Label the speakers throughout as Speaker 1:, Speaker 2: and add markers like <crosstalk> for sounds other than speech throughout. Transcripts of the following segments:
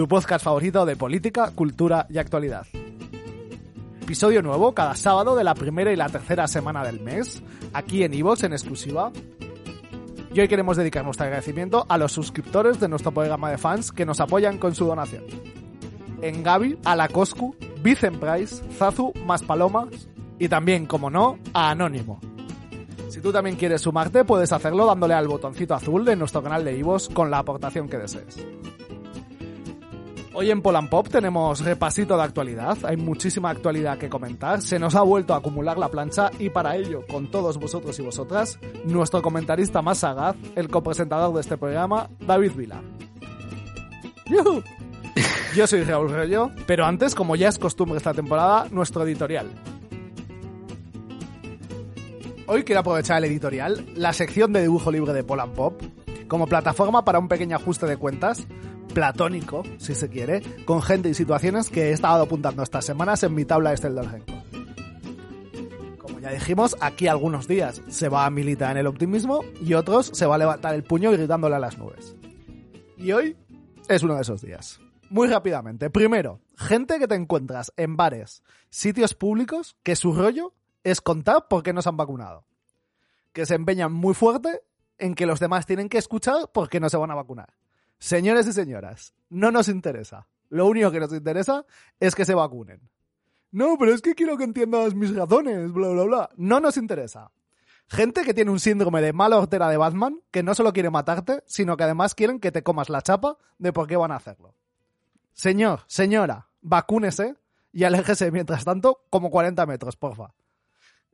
Speaker 1: Tu podcast favorito de política, cultura y actualidad. Episodio nuevo cada sábado de la primera y la tercera semana del mes, aquí en Ivox en exclusiva. Y hoy queremos dedicar nuestro agradecimiento a los suscriptores de nuestro programa de fans que nos apoyan con su donación. En Gaby, a la Vicen Price, Zazu, Más Palomas y también, como no, a Anónimo. Si tú también quieres sumarte, puedes hacerlo dándole al botoncito azul de nuestro canal de Ivos con la aportación que desees. Hoy en Polan Pop tenemos repasito de actualidad, hay muchísima actualidad que comentar, se nos ha vuelto a acumular la plancha y para ello, con todos vosotros y vosotras, nuestro comentarista más sagaz, el copresentador de este programa, David Vila. ¡Yuhu! Yo soy Raúl Rollo, pero antes, como ya es costumbre esta temporada, nuestro editorial. Hoy quiero aprovechar el editorial, la sección de dibujo libre de Polan Pop, como plataforma para un pequeño ajuste de cuentas, platónico, si se quiere, con gente y situaciones que he estado apuntando estas semanas en mi tabla Excel del. Como ya dijimos, aquí algunos días se va a militar en el optimismo y otros se va a levantar el puño gritándole a las nubes. Y hoy es uno de esos días. Muy rápidamente. Primero, gente que te encuentras en bares, sitios públicos, que su rollo es contar por qué no se han vacunado. Que se empeñan muy fuerte en que los demás tienen que escuchar por qué no se van a vacunar. Señores y señoras, no nos interesa. Lo único que nos interesa es que se vacunen. No, pero es que quiero que entiendas mis razones, bla, bla, bla. No nos interesa. Gente que tiene un síndrome de mala hortera de Batman, que no solo quiere matarte, sino que además quieren que te comas la chapa de por qué van a hacerlo. Señor, señora, vacúnese y aléjese mientras tanto como 40 metros, porfa.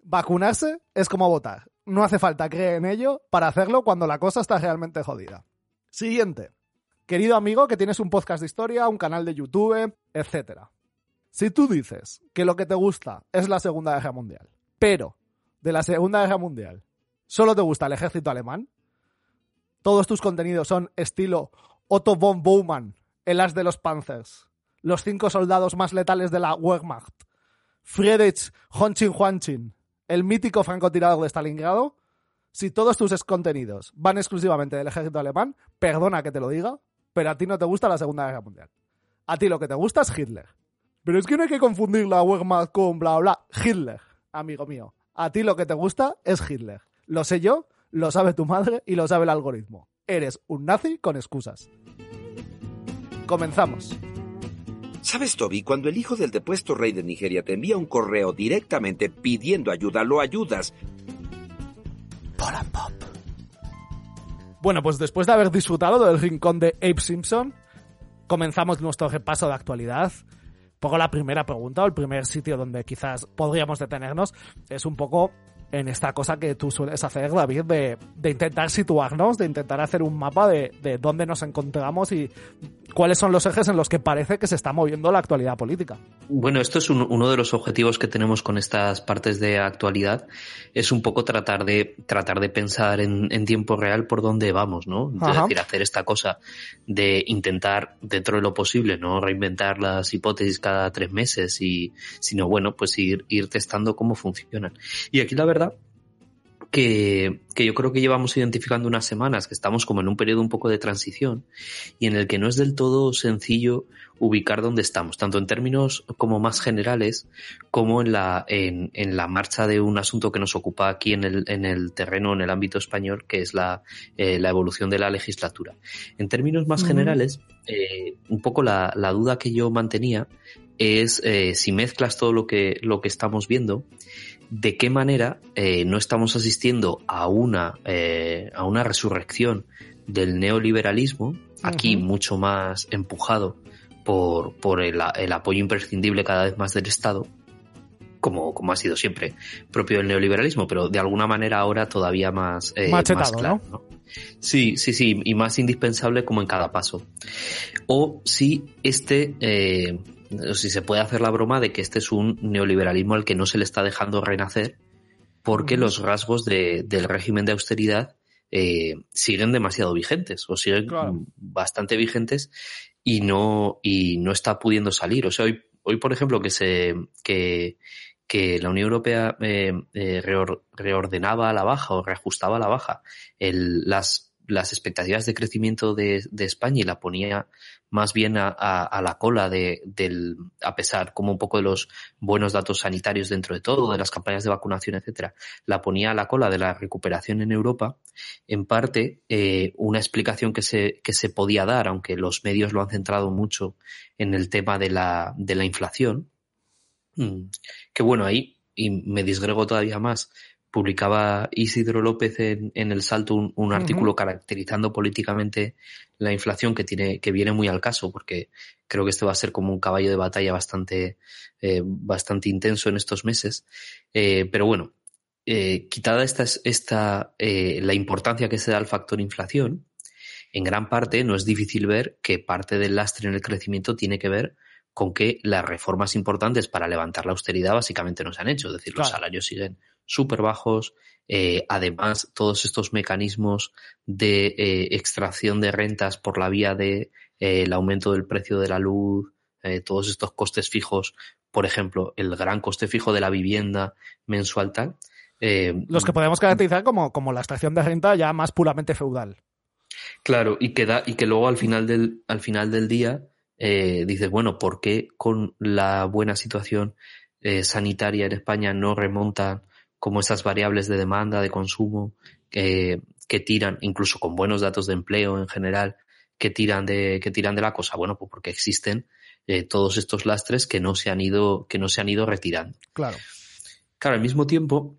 Speaker 1: Vacunarse es como votar. No hace falta creer en ello para hacerlo cuando la cosa está realmente jodida. Siguiente. Querido amigo que tienes un podcast de historia, un canal de YouTube, etc. Si tú dices que lo que te gusta es la Segunda Guerra Mundial, pero de la Segunda Guerra Mundial solo te gusta el ejército alemán, todos tus contenidos son estilo Otto von Baumann, el as de los Panzers, los cinco soldados más letales de la Wehrmacht, Friedrich Honchin Huanchin, el mítico francotirador de Stalingrado, si todos tus contenidos van exclusivamente del ejército alemán, perdona que te lo diga, pero a ti no te gusta la Segunda Guerra Mundial. A ti lo que te gusta es Hitler. Pero es que no hay que confundir la Wehrmacht con bla bla. Hitler, amigo mío. A ti lo que te gusta es Hitler. Lo sé yo, lo sabe tu madre y lo sabe el algoritmo. Eres un nazi con excusas. Comenzamos.
Speaker 2: ¿Sabes, Toby? Cuando el hijo del depuesto rey de Nigeria te envía un correo directamente pidiendo ayuda, lo ayudas.
Speaker 1: Polan Pop. Bueno, pues después de haber disfrutado del rincón de Abe Simpson, comenzamos nuestro repaso de actualidad. Poco la primera pregunta, o el primer sitio donde quizás podríamos detenernos, es un poco en esta cosa que tú sueles hacer, David, de, de intentar situarnos, de intentar hacer un mapa de, de, dónde nos encontramos y cuáles son los ejes en los que parece que se está moviendo la actualidad política.
Speaker 3: Bueno, esto es un, uno de los objetivos que tenemos con estas partes de actualidad, es un poco tratar de, tratar de pensar en, en tiempo real por dónde vamos, ¿no? Es
Speaker 1: Ajá.
Speaker 3: decir, hacer esta cosa de intentar, dentro de lo posible, no reinventar las hipótesis cada tres meses, y, sino bueno, pues ir, ir testando cómo funcionan. Y aquí la verdad que, que, yo creo que llevamos identificando unas semanas que estamos como en un periodo un poco de transición y en el que no es del todo sencillo ubicar dónde estamos, tanto en términos como más generales como en la, en, en la marcha de un asunto que nos ocupa aquí en el, en el terreno, en el ámbito español, que es la, eh, la evolución de la legislatura. En términos más generales, eh, un poco la, la, duda que yo mantenía es eh, si mezclas todo lo que, lo que estamos viendo, de qué manera eh, no estamos asistiendo a una, eh, a una resurrección del neoliberalismo, aquí uh -huh. mucho más empujado por, por el, el, apoyo imprescindible cada vez más del Estado, como, como ha sido siempre propio del neoliberalismo, pero de alguna manera ahora todavía más,
Speaker 1: eh, Machetado, más claro.
Speaker 3: ¿no? Sí, sí, sí, y más indispensable como en cada paso. O si este eh, si se puede hacer la broma de que este es un neoliberalismo al que no se le está dejando renacer porque los rasgos de, del régimen de austeridad eh, siguen demasiado vigentes o siguen claro. bastante vigentes y no, y no está pudiendo salir. O sea, hoy, hoy por ejemplo, que se, que, que la Unión Europea eh, eh, reordenaba a la baja o reajustaba a la baja las, las expectativas de crecimiento de, España y la ponía más bien a, la cola de, del, a pesar como un poco de los buenos datos sanitarios dentro de todo, de las campañas de vacunación, etcétera, la ponía a la cola de la recuperación en Europa, en parte eh, una explicación que se, que se podía dar, aunque los medios lo han centrado mucho en el tema de la, de la inflación, Mm. Que bueno, ahí, y me disgrego todavía más, publicaba Isidro López en, El Salto un, artículo caracterizando políticamente la inflación que tiene, que viene muy al caso, porque creo que este va a ser como un caballo de batalla bastante, eh, bastante intenso en estos meses. Eh, pero bueno, eh, quitada esta, esta la importancia que se da al factor inflación, en gran parte no es difícil ver que parte del lastre en el crecimiento tiene que ver con que las reformas importantes para levantar la austeridad básicamente no se han hecho. Es decir, los salarios siguen súper bajos. Eh, además, todos estos mecanismos de eh, extracción de rentas por la vía de eh, el aumento del precio de la luz, todos estos costes fijos, por ejemplo, el gran coste fijo de la vivienda mensual tal.
Speaker 1: los que podemos caracterizar como, como la extracción de renta ya más puramente feudal.
Speaker 3: Claro, y que, da, y que luego al final del, al final del día eh, dices, bueno, ¿por qué con la buena situación eh, sanitaria en España no remontan como esas variables de demanda, de consumo, que tiran, incluso con buenos datos de empleo en general, que tiran de, que tiran de la cosa? Bueno, pues porque existen eh, todos estos lastres que no se han ido, que no se han ido retirando.
Speaker 1: Claro.
Speaker 3: Claro, al mismo tiempo,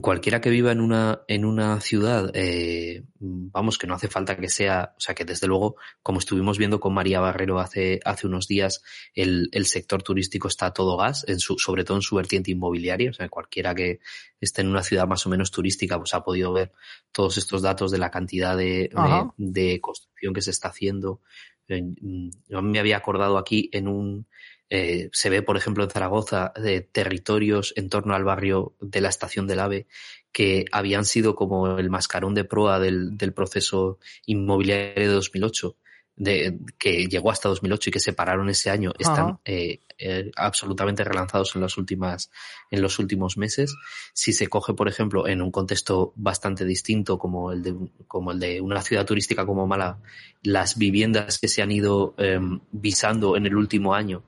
Speaker 3: cualquiera que viva en una, en una ciudad, eh, vamos, que no hace falta que sea, o sea, que desde luego, como estuvimos viendo con María Barrero hace, hace unos días, el, el sector turístico está a todo gas, en su, sobre todo en su vertiente inmobiliaria, o sea, cualquiera que esté en una ciudad más o menos turística, pues ha podido ver todos estos datos de la cantidad de, de, construcción que se está haciendo. Yo me había acordado aquí en un, eh, se ve, por ejemplo, en Zaragoza, de territorios en torno al barrio de la estación del AVE que habían sido como el mascarón de proa del, del proceso inmobiliario de 2008 de, que llegó hasta 2008 y que se pararon ese año. Están eh, eh, absolutamente relanzados en las últimas en los últimos meses. Si se coge por ejemplo en un contexto bastante distinto como el de como el de una ciudad turística como Mala las viviendas que se han ido em, visando en el último año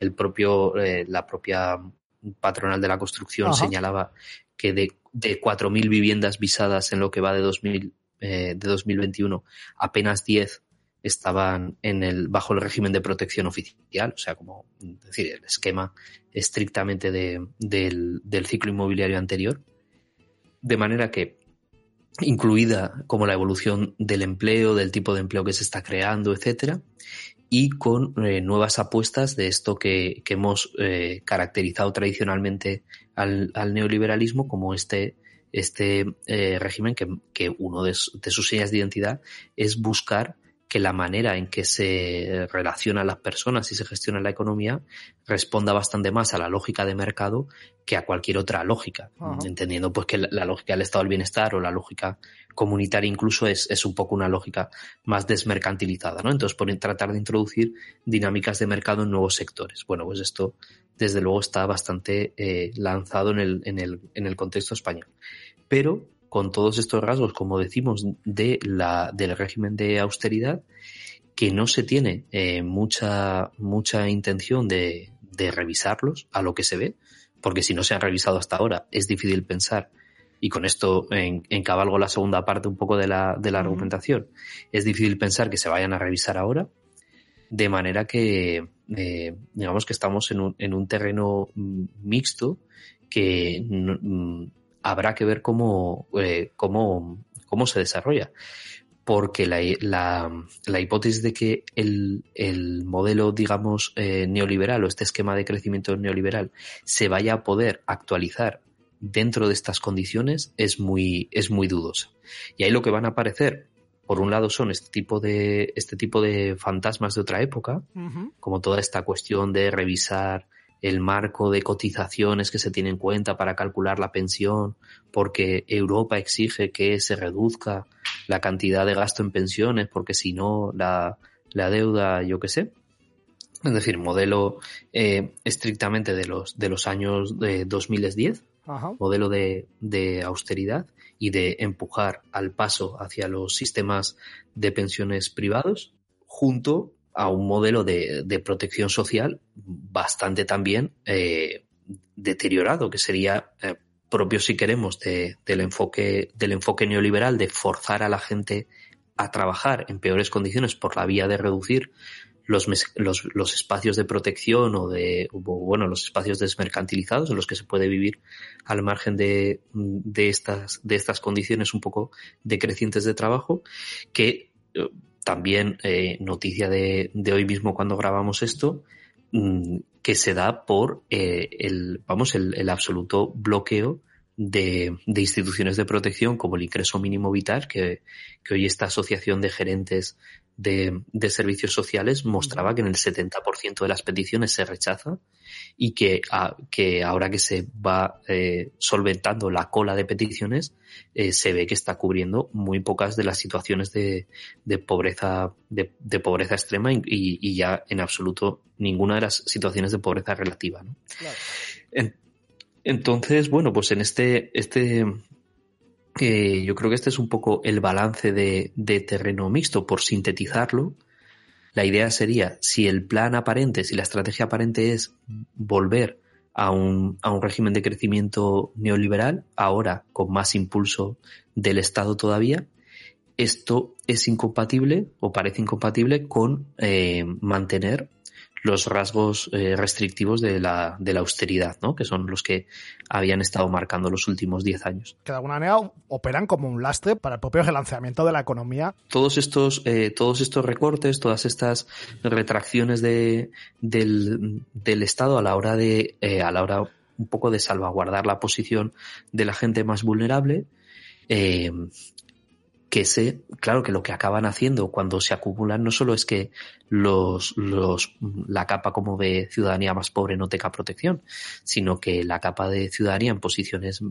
Speaker 3: el propio, eh, la propia patronal de la construcción señalaba que de, de 4.000 viviendas visadas en lo que va de, 2000, eh, de 2021, apenas 10 estaban en el, bajo el régimen de protección oficial, o sea, como decir, el esquema estrictamente de, del, del ciclo inmobiliario anterior. De manera que, incluida como la evolución del empleo, del tipo de empleo que se está creando, etcétera, y con eh, nuevas apuestas de esto que, que hemos eh, caracterizado tradicionalmente al, al, neoliberalismo como este, este eh, régimen que, que uno de, de, sus señas de identidad es buscar que la manera en que se relacionan las personas y se gestiona la economía responda bastante más a la lógica de mercado que a cualquier otra lógica, entendiendo pues que la, lógica del estado del bienestar o la lógica comunitaria incluso es, es un poco una lógica más desmercantilizada, ¿no? Entonces, por tratar de introducir dinámicas de mercado en nuevos sectores. Bueno, pues esto desde luego está bastante eh, lanzado en el, en, el, en el contexto español. Pero con todos estos rasgos, como decimos, de la, del régimen de austeridad, que no se tiene eh, mucha, mucha intención de, de, revisarlos a lo que se ve, porque si no se han revisado hasta ahora, es difícil pensar, y con esto en, encabalgo la segunda parte un poco de la, de la argumentación, es difícil pensar que se vayan a revisar ahora, de manera que, eh, digamos que estamos en un, en un terreno mm, mixto que mm, habrá que ver cómo, eh, cómo, cómo se desarrolla. Porque la, la, la hipótesis de que el, el modelo, digamos, eh, neoliberal o este esquema de crecimiento neoliberal se vaya a poder actualizar dentro de estas condiciones es muy, es muy dudosa. Y ahí lo que van a aparecer, por un lado, son este tipo de, este tipo de fantasmas de otra época, como toda esta cuestión de revisar el marco de cotizaciones que se tiene en cuenta para calcular la pensión, porque Europa exige que se reduzca la cantidad de gasto en pensiones, porque si no, la, la deuda, yo qué sé. es decir, modelo eh, estrictamente de los, de los años de 2010, modelo de, de, austeridad y de empujar al paso hacia los sistemas de pensiones privados, junto a un modelo de, de protección social bastante también eh, deteriorado, que sería eh, propio, si queremos, de, del, enfoque, del enfoque neoliberal de forzar a la gente a trabajar en peores condiciones por la vía de reducir los, los, los, espacios de protección o de, bueno, los espacios desmercantilizados en los que se puede vivir al margen de, de, estas, de estas condiciones un poco decrecientes de trabajo, que eh, también eh, noticia de, de, hoy mismo cuando grabamos esto, mm, que se da por eh, el, vamos, el, el absoluto bloqueo de, de, instituciones de protección como el ingreso mínimo vital, que, que hoy esta asociación de gerentes de, de servicios sociales mostraba que en el 70% de las peticiones se rechaza y que, a, que ahora que se va eh, solventando la cola de peticiones, eh, se ve que está cubriendo muy pocas de las situaciones de, de pobreza, de, de, pobreza extrema y, y, ya en absoluto ninguna de las situaciones de pobreza relativa. ¿no? Claro. En, entonces, bueno, pues en este, este, eh, yo creo que este es un poco el balance de, terreno mixto, por sintetizarlo. La idea sería, si el plan aparente, si la estrategia aparente es volver a un, a un régimen de crecimiento neoliberal, ahora con más impulso del Estado todavía, esto es incompatible o parece incompatible con eh, mantener los rasgos eh, restrictivos de la, de la austeridad, ¿no? que son los que habían estado marcando los últimos 10 años.
Speaker 1: Que de alguna manera operan como un lastre para el propio relanceamiento de la economía.
Speaker 3: Todos estos, eh, todos estos recortes, todas estas retracciones de, del, del Estado a la hora de, eh, a la hora un poco de salvaguardar la posición de la gente más vulnerable, eh, que se, claro que lo que acaban haciendo cuando se acumulan no solo es que los, los, la capa como de ciudadanía más pobre no tenga protección, sino que la capa de ciudadanía en posiciones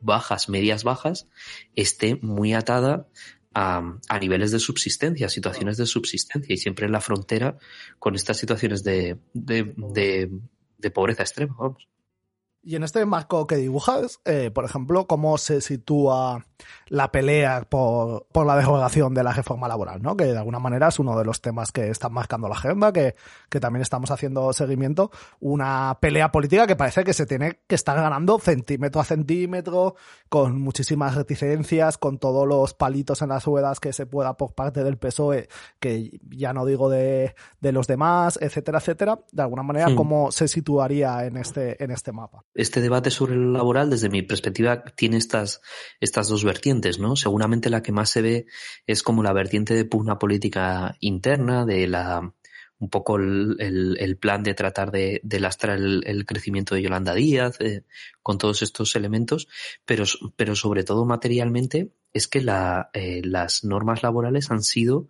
Speaker 3: bajas, medias bajas, esté muy atada a, niveles de subsistencia, situaciones de subsistencia y siempre en la frontera con estas situaciones de, de, de pobreza extrema, vamos.
Speaker 1: Y en este marco que dibujas, eh, por ejemplo, ¿cómo se sitúa la pelea por, por, la derogación de la reforma laboral? ¿no? Que de alguna manera es uno de los temas que están marcando la agenda, que, que también estamos haciendo seguimiento. Una pelea política que parece que se tiene que estar ganando centímetro a centímetro, con muchísimas reticencias, con todos los palitos en las ruedas que se pueda por parte del PSOE, que ya no digo de, de los demás, etcétera, etcétera. De alguna manera, sí. ¿cómo se situaría en este, en este mapa?
Speaker 3: Este debate sobre lo laboral, desde mi perspectiva, tiene estas, estas dos vertientes, ¿no? Seguramente la que más se ve es como la vertiente de pugna política interna, de la, un poco el, el, plan de tratar de, de lastrar el, el, crecimiento de Yolanda Díaz, eh, con todos estos elementos, pero, pero sobre todo materialmente es que la, eh, las normas laborales han sido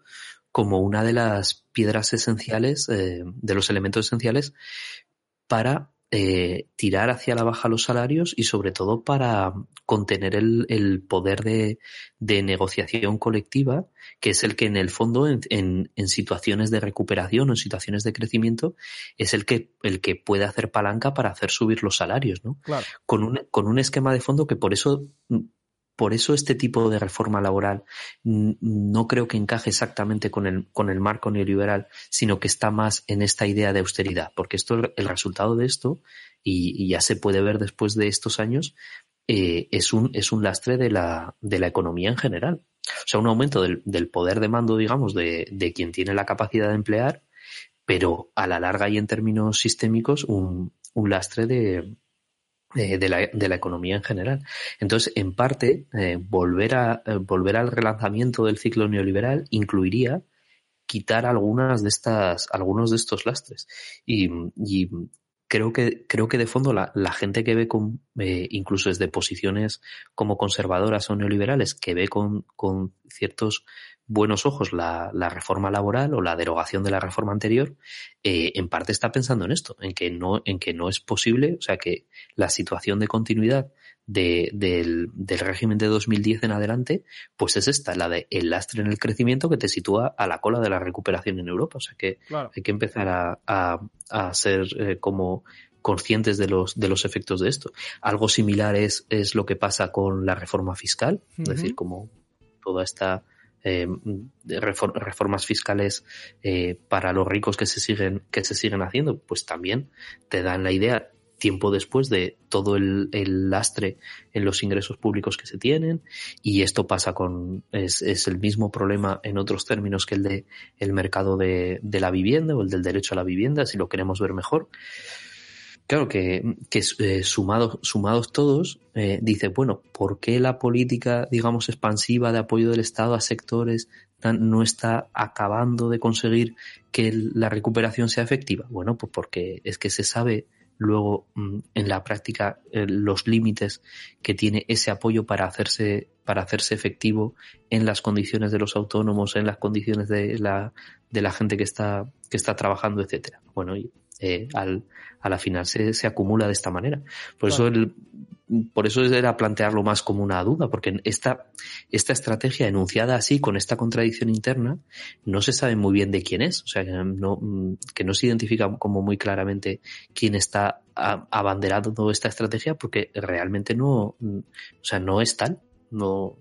Speaker 3: como una de las piedras esenciales, eh, de los elementos esenciales para eh, tirar hacia la baja los salarios y sobre todo para contener el, el poder de, de, negociación colectiva, que es el que en el fondo en, en, en, situaciones de recuperación o en situaciones de crecimiento es el que, el que puede hacer palanca para hacer subir los salarios, ¿no?
Speaker 1: Claro.
Speaker 3: Con, un, con un esquema de fondo que por eso por eso este tipo de reforma laboral no creo que encaje exactamente con el, con el marco neoliberal, sino que está más en esta idea de austeridad, porque esto, el resultado de esto, y, ya se puede ver después de estos años, eh, es, un, es un lastre de la, de la economía en general. O sea, un aumento del, del poder de mando, digamos, de, de quien tiene la capacidad de emplear, pero a la larga y en términos sistémicos, un, un lastre de, de, la, de, la, economía en general. Entonces, en parte, eh, volver, a, eh, volver al relanzamiento del ciclo neoliberal incluiría quitar algunas de estas, algunos de estos lastres. Y, y creo que, creo que de fondo la, gente que ve con, eh, incluso desde posiciones como conservadoras o neoliberales, que ve con, con ciertos buenos ojos la, la, reforma laboral o la derogación de la reforma anterior, eh, en parte está pensando en esto, en que no, en que no es posible, o sea que la situación de continuidad de, del, del, régimen de 2010 en adelante, pues es esta, la de el lastre en el crecimiento que te sitúa a la cola de la recuperación en Europa. O sea que claro. hay que empezar a, a, a ser eh, como conscientes de los, de los efectos de esto. Algo similar es, es lo que pasa con la reforma fiscal, uh -huh. es decir, como toda esta eh, reformas fiscales eh, para los ricos que se siguen que se siguen haciendo pues también te dan la idea tiempo después de todo el, lastre en los ingresos públicos que se tienen y esto pasa con es, el mismo problema en otros términos que el de el mercado de, la vivienda o el del derecho a la vivienda si lo queremos ver mejor claro que, que eh, sumados, sumados todos, eh, dice, bueno, ¿por qué la política, digamos, expansiva de apoyo del Estado a sectores no está acabando de conseguir que la recuperación sea efectiva? Bueno, pues porque es que se sabe luego mm, en la práctica eh, los límites que tiene ese apoyo para hacerse para hacerse efectivo en las condiciones de los autónomos, en las condiciones de la, de la gente que está, que está trabajando, etcétera. Bueno, y eh, al, a la final se, se, acumula de esta manera. Por claro. eso el, por eso era plantearlo más como una duda, porque esta, esta estrategia enunciada así, con esta contradicción interna, no se sabe muy bien de quién es, o sea, que no, que no se identifica como muy claramente quién está abanderando esta estrategia, porque realmente no, o sea, no es tal, no,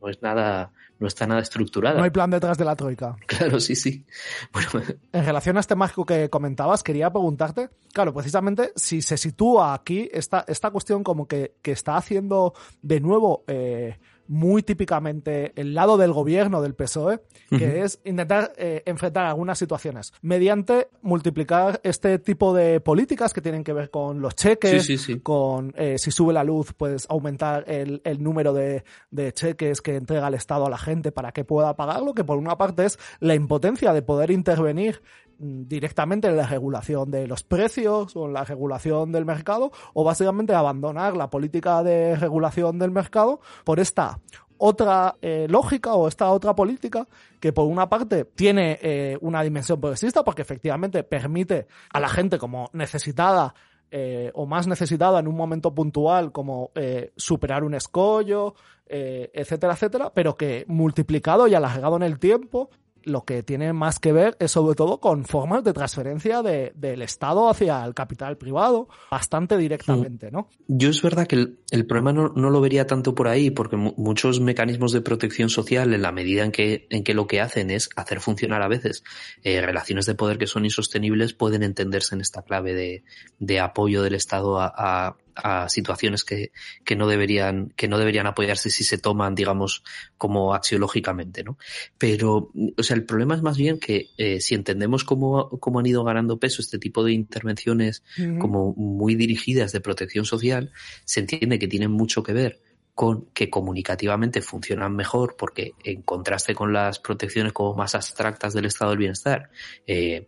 Speaker 3: no es nada, no está nada estructurada.
Speaker 1: No hay plan detrás de la troika. <laughs>
Speaker 3: Claro, sí, sí. Bueno. <laughs>
Speaker 1: En relación a este mágico que comentabas, quería preguntarte, claro, precisamente si se sitúa aquí esta, esta cuestión como que, que está haciendo de nuevo eh, muy típicamente el lado del gobierno del PSOE, que uh -huh. es intentar eh, enfrentar algunas situaciones mediante multiplicar este tipo de políticas que tienen que ver con los cheques,
Speaker 3: sí, sí, sí.
Speaker 1: con eh, si sube la luz, pues aumentar el, el número de, de, cheques que entrega el Estado a la gente para que pueda pagarlo, que por una parte es la impotencia de poder intervenir directamente en la regulación de los precios o en la regulación del mercado o básicamente abandonar la política de regulación del mercado por esta otra eh, lógica o esta otra política que por una parte tiene eh, una dimensión progresista porque efectivamente permite a la gente como necesitada eh, o más necesitada en un momento puntual como superar un escollo, etcétera, etcétera, pero que multiplicado y alargado en el tiempo lo que tiene más que ver es sobre todo con formas de transferencia de, del Estado hacia el capital privado, bastante directamente, ¿no?
Speaker 3: Yo es verdad que el, el problema no, no, lo vería tanto por ahí, porque muchos mecanismos de protección social, en la medida en que, en que lo que hacen es hacer funcionar a veces eh, relaciones de poder que son insostenibles, pueden entenderse en esta clave de, de apoyo del Estado a, a a situaciones que, que no deberían, que no deberían apoyarse si se toman, digamos, como axiológicamente, ¿no? Pero, o sea, el problema es más bien que eh, si entendemos cómo, cómo han ido ganando peso este tipo de intervenciones uh -huh. como muy dirigidas de protección social, se entiende que tienen mucho que ver con que comunicativamente funcionan mejor porque en contraste con las protecciones como más abstractas del estado del bienestar, eh,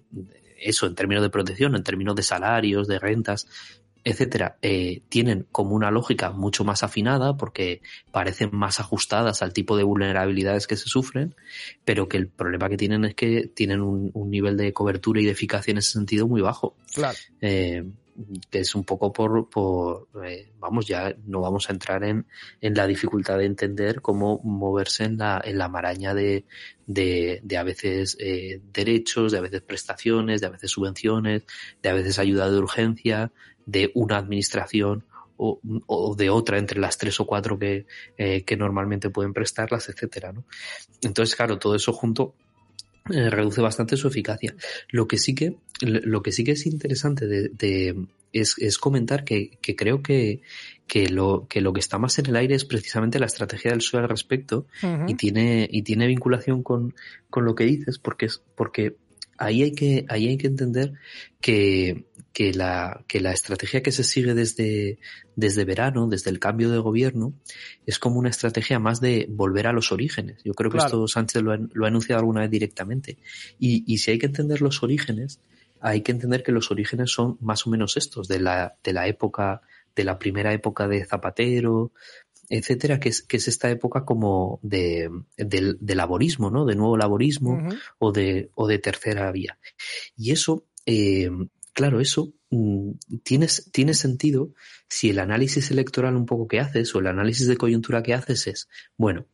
Speaker 3: eso en términos de protección, en términos de salarios, de rentas, etcétera, eh, tienen como una lógica mucho más afinada porque parecen más ajustadas al tipo de vulnerabilidades que se sufren, pero que el problema que tienen es que tienen un, un nivel de cobertura y de eficacia en ese sentido muy bajo.
Speaker 1: Claro.
Speaker 3: Eh, es un poco por, por eh, vamos, ya no vamos a entrar en, en la dificultad de entender cómo moverse en la, en la maraña de, de, de a veces eh, derechos, de a veces prestaciones, de a veces subvenciones, de a veces ayuda de urgencia, de una administración o, o, de otra entre las tres o cuatro que, eh, que normalmente pueden prestarlas, etcétera, ¿no? Entonces, claro, todo eso junto eh, reduce bastante su eficacia. Lo que sí que, lo que sí que es interesante de, de es, es, comentar que, que creo que, que, lo, que lo que está más en el aire es precisamente la estrategia del PSOE al respecto uh -huh. y tiene, y tiene vinculación con, con lo que dices porque es, porque ahí hay que, ahí hay que entender que, que la, que la estrategia que se sigue desde, desde verano, desde el cambio de gobierno, es como una estrategia más de volver a los orígenes. Yo creo que claro. esto Sánchez lo ha, lo ha, anunciado alguna vez directamente. Y, y si hay que entender los orígenes, hay que entender que los orígenes son más o menos estos, de la, de la época, de la primera época de Zapatero, etcétera, que es, que es esta época como de, de, laborismo, ¿no? De nuevo laborismo o, de, o de tercera vía. Y eso, eh, claro, eso mm, tiene, tiene sentido si el análisis electoral un poco que haces o el análisis de coyuntura que haces es, bueno,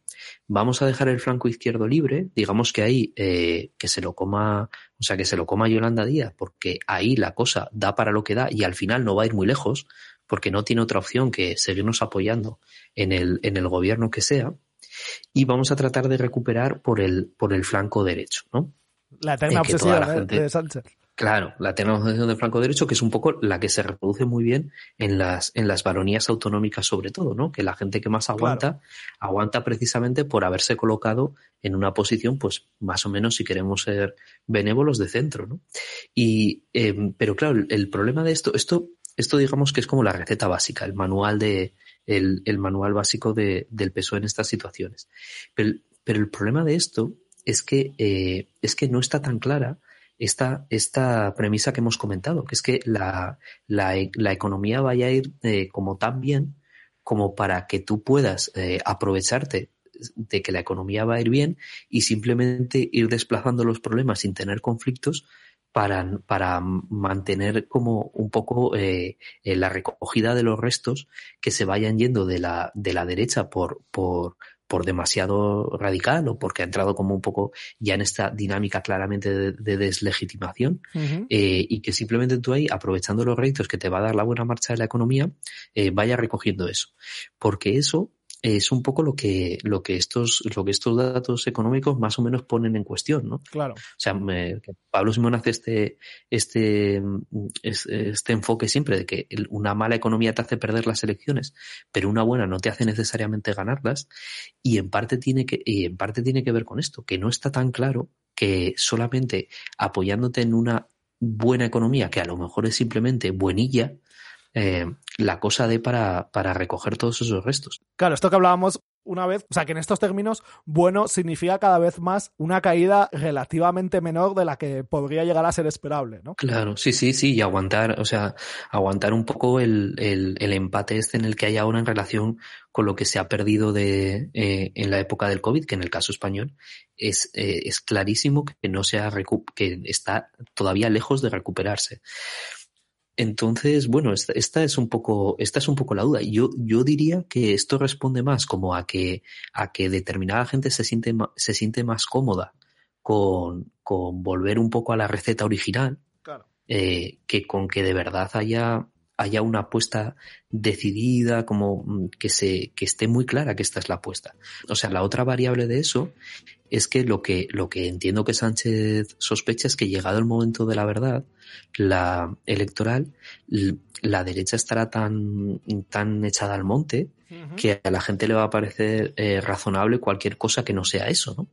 Speaker 3: vamos a dejar el flanco izquierdo libre, digamos que ahí eh, que se lo coma, o sea, que se lo coma Yolanda Díaz, porque ahí la cosa da para lo que da y al final no va a ir muy lejos, porque no tiene otra opción que seguirnos apoyando en el, en el gobierno que sea, y vamos a tratar de recuperar por el, por el flanco derecho, ¿no?
Speaker 1: La eterna obsesión de Sánchez.
Speaker 3: Claro, la tecnología de franco derecho, que es un poco la que se reproduce muy bien en las, en las baronías autonómicas sobre todo, ¿no? Que la gente que más aguanta, aguanta precisamente por haberse colocado en una posición, pues, más o menos, si queremos ser benévolos, de centro, ¿no? Y, em, pero claro, el, problema de esto, esto, esto digamos que es como la receta básica, el manual de, el, el manual básico de, del PSOE en estas situaciones. Pero, pero el problema de esto es que, eh, es que no está tan clara esta, esta premisa que hemos comentado, que es que la, la, economía vaya a ir eh, como tan bien como para que tú puedas eh, aprovecharte de que la economía va a ir bien y simplemente ir desplazando los problemas sin tener conflictos para, para mantener como un poco eh, la recogida de los restos que se vayan yendo de la, de la derecha por, por, por demasiado radical o porque ha entrado como un poco ya en esta dinámica claramente de, deslegitimación eh, y que simplemente tú ahí, aprovechando los réditos que te va a dar la buena marcha de la economía, eh, vaya recogiendo eso. Porque eso es un poco lo que, lo que estos, lo que estos datos económicos más o menos ponen en cuestión, ¿no?
Speaker 1: Claro.
Speaker 3: O sea, Pablo Simón hace este, este, este enfoque siempre de que una mala economía te hace perder las elecciones, pero una buena no te hace necesariamente ganarlas, y en parte tiene que, y en parte tiene que ver con esto, que no está tan claro que solamente apoyándote en una buena economía, que a lo mejor es simplemente buenilla, eh, la cosa de para, para recoger todos esos restos.
Speaker 1: Claro, esto que hablábamos una vez, o sea que en estos términos, bueno significa cada vez más una caída relativamente menor de la que podría llegar a ser esperable, ¿no?
Speaker 3: Claro, sí, sí, sí, y aguantar, o sea, aguantar un poco el, el, empate este en el que hay ahora en relación con lo que se ha perdido de, eh, en la época del COVID, que en el caso español es, eh, es clarísimo que no se ha que está todavía lejos de recuperarse. Entonces, bueno, esta, es un poco, esta es un poco la duda. Yo, yo diría que esto responde más como a que, a que determinada gente se siente, se siente más cómoda con, con volver un poco a la receta original, eh, que con que de verdad haya, haya una apuesta decidida, como mm, que se, que esté muy clara que esta es la apuesta. O sea, la otra variable de eso es que lo que, lo que entiendo que Sánchez sospecha es que llegado el momento de la verdad, la electoral, la derecha estará tan, tan echada al monte que a la gente le va a parecer eh, razonable cualquier cosa que no sea eso, ¿no?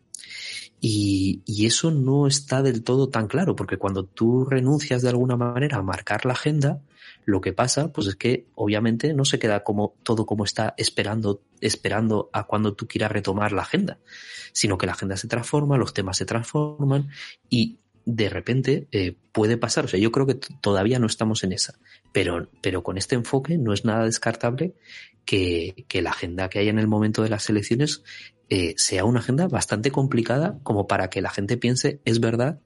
Speaker 3: Y, eso no está del todo tan claro, porque cuando tú renuncias de alguna manera a marcar la agenda, lo que pasa, pues es que obviamente no se queda como todo como está esperando, esperando a cuando tú quieras retomar la agenda, sino que la agenda se transforma, los temas se transforman y de repente eh, puede pasar. O sea, yo creo que todavía no estamos en esa, pero, pero con este enfoque no es nada descartable que, que la agenda que hay en el momento de las elecciones eh, sea una agenda bastante complicada como para que la gente piense, es verdad,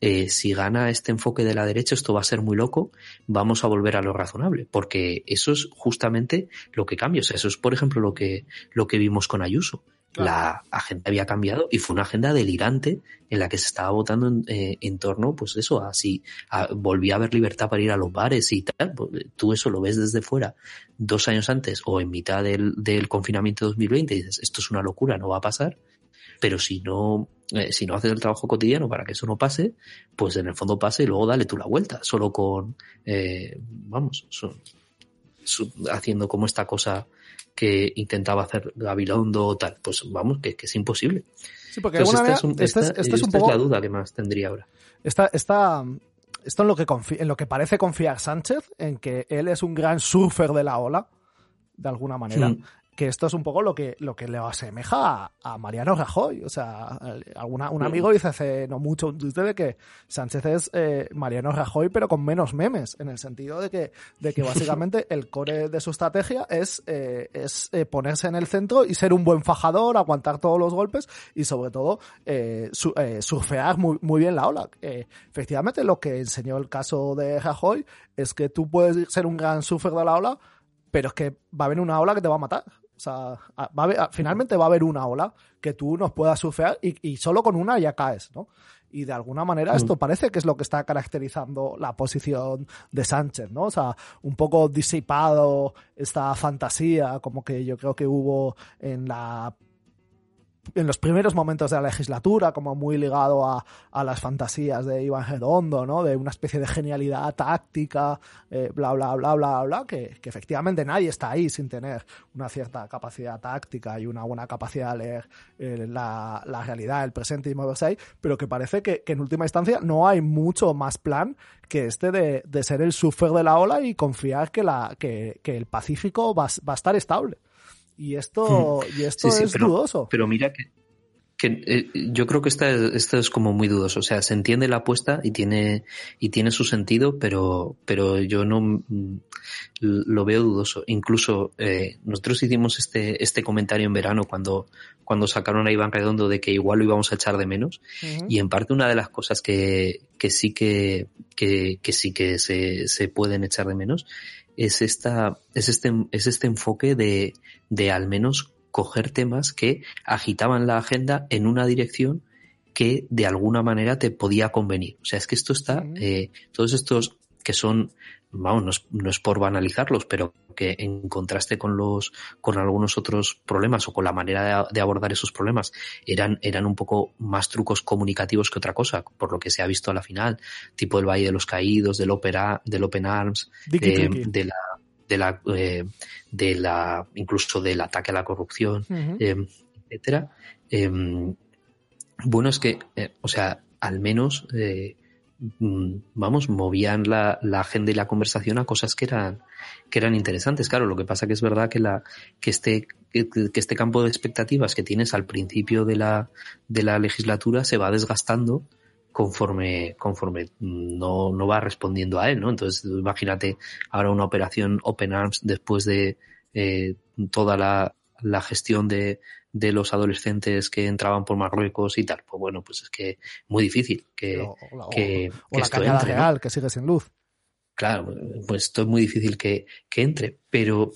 Speaker 3: eh, si gana este enfoque de la derecha, esto va a ser muy loco, vamos a volver a lo razonable, porque eso es justamente lo que cambia. O sea, eso es, por ejemplo, lo que, lo que vimos con Ayuso. La agenda había cambiado y fue una agenda delirante en la que se estaba votando en, eh, en torno, pues eso, así, a, volvía a haber libertad para ir a los bares y tal. Pues, tú eso lo ves desde fuera. Dos años antes o en mitad del, del confinamiento 2020 y dices, esto es una locura, no va a pasar pero si no, eh, si no haces el trabajo cotidiano para que eso no pase, pues en el fondo pase y luego dale tú la vuelta, solo con, eh, vamos, haciendo como esta cosa que intentaba hacer Gabilondo o tal, pues vamos, que, es imposible.
Speaker 1: Sí, porque esta, es, un poco...
Speaker 3: la duda que más tendría ahora.
Speaker 1: Esta, esta, esto en lo, que en lo que parece confiar Sánchez, en que él es un gran surfer de la ola, de alguna manera. Que esto es un poco lo que, lo que le asemeja a, Mariano Rajoy. O sea, alguna, un amigo dice hace no mucho un de que Sánchez es eh, Mariano Rajoy, pero con menos memes, en el sentido de que, de que básicamente <laughs> el core de su estrategia es, eh, es eh, ponerse en el centro y ser un buen fajador, aguantar todos los golpes y sobre todo surfear muy, muy bien la ola. efectivamente, lo que enseñó el caso de Rajoy es que tú puedes ser un gran surfer de la ola, pero es que va a haber una ola que te va a matar. O sea, va finalmente va a haber una ola que tú nos puedas surfear y, solo con una ya caes, ¿no? Y de alguna manera esto parece que es lo que está caracterizando la posición de Sánchez, ¿no? O sea, un poco disipado esta fantasía, como que yo creo que hubo en la en los primeros momentos de la legislatura, como muy ligado a, las fantasías de Iván Redondo, ¿no? De una especie de genialidad táctica, eh, bla, bla, bla, bla, bla, que, efectivamente nadie está ahí sin tener una cierta capacidad táctica y una buena capacidad de leer eh, la, realidad, el presente y moverse ahí, pero que parece que, en última instancia no hay mucho más plan que este de, de ser el surfer de la ola y confiar que, la, el Pacífico va a estar estable. Y esto, hmm. y esto es dudoso.
Speaker 3: Pero mira que, eh, yo creo que esto es como muy dudoso. O sea, se entiende la apuesta y tiene, y tiene su sentido, pero, pero yo no mm, lo veo dudoso. Incluso eh, nosotros hicimos este, este comentario en verano cuando, cuando sacaron a Iván Redondo de que igual lo íbamos a echar de menos. Y en parte una de las cosas que, que sí que, que, que sí que se, se pueden echar de menos es esta, es este, es este enfoque de, de al menos coger temas que agitaban la agenda en una dirección que de alguna manera te podía convenir. O sea, es que esto está, eh, todos estos que son, vamos, no es, por banalizarlos, pero que en contraste con los, con algunos otros problemas o con la manera de, abordar esos problemas, eran, eran un poco más trucos comunicativos que otra cosa, por lo que se ha visto a la final, tipo el Valle de los Caídos, del Opera, del Open Arms, de la de la, eh, de la, incluso del ataque a la corrupción, eh, etcétera. Em, bueno, es que, eh, o sea, al menos, vamos, movían la, la, agenda y la conversación a cosas que eran, que eran interesantes. Claro, lo que pasa que es verdad que la, que este, que, este campo de expectativas que tienes al principio de la, de la legislatura se va desgastando conforme, conforme no, no va respondiendo a él, ¿no? Entonces, imagínate ahora una operación Open Arms después de eh, toda la, la gestión de, de los adolescentes que entraban por Marruecos y tal. Pues bueno, pues es que muy difícil que,
Speaker 1: o,
Speaker 3: que,
Speaker 1: o, la cañada real, que sigue sin luz.
Speaker 3: Claro, pues esto es muy difícil que, que, entre, pero,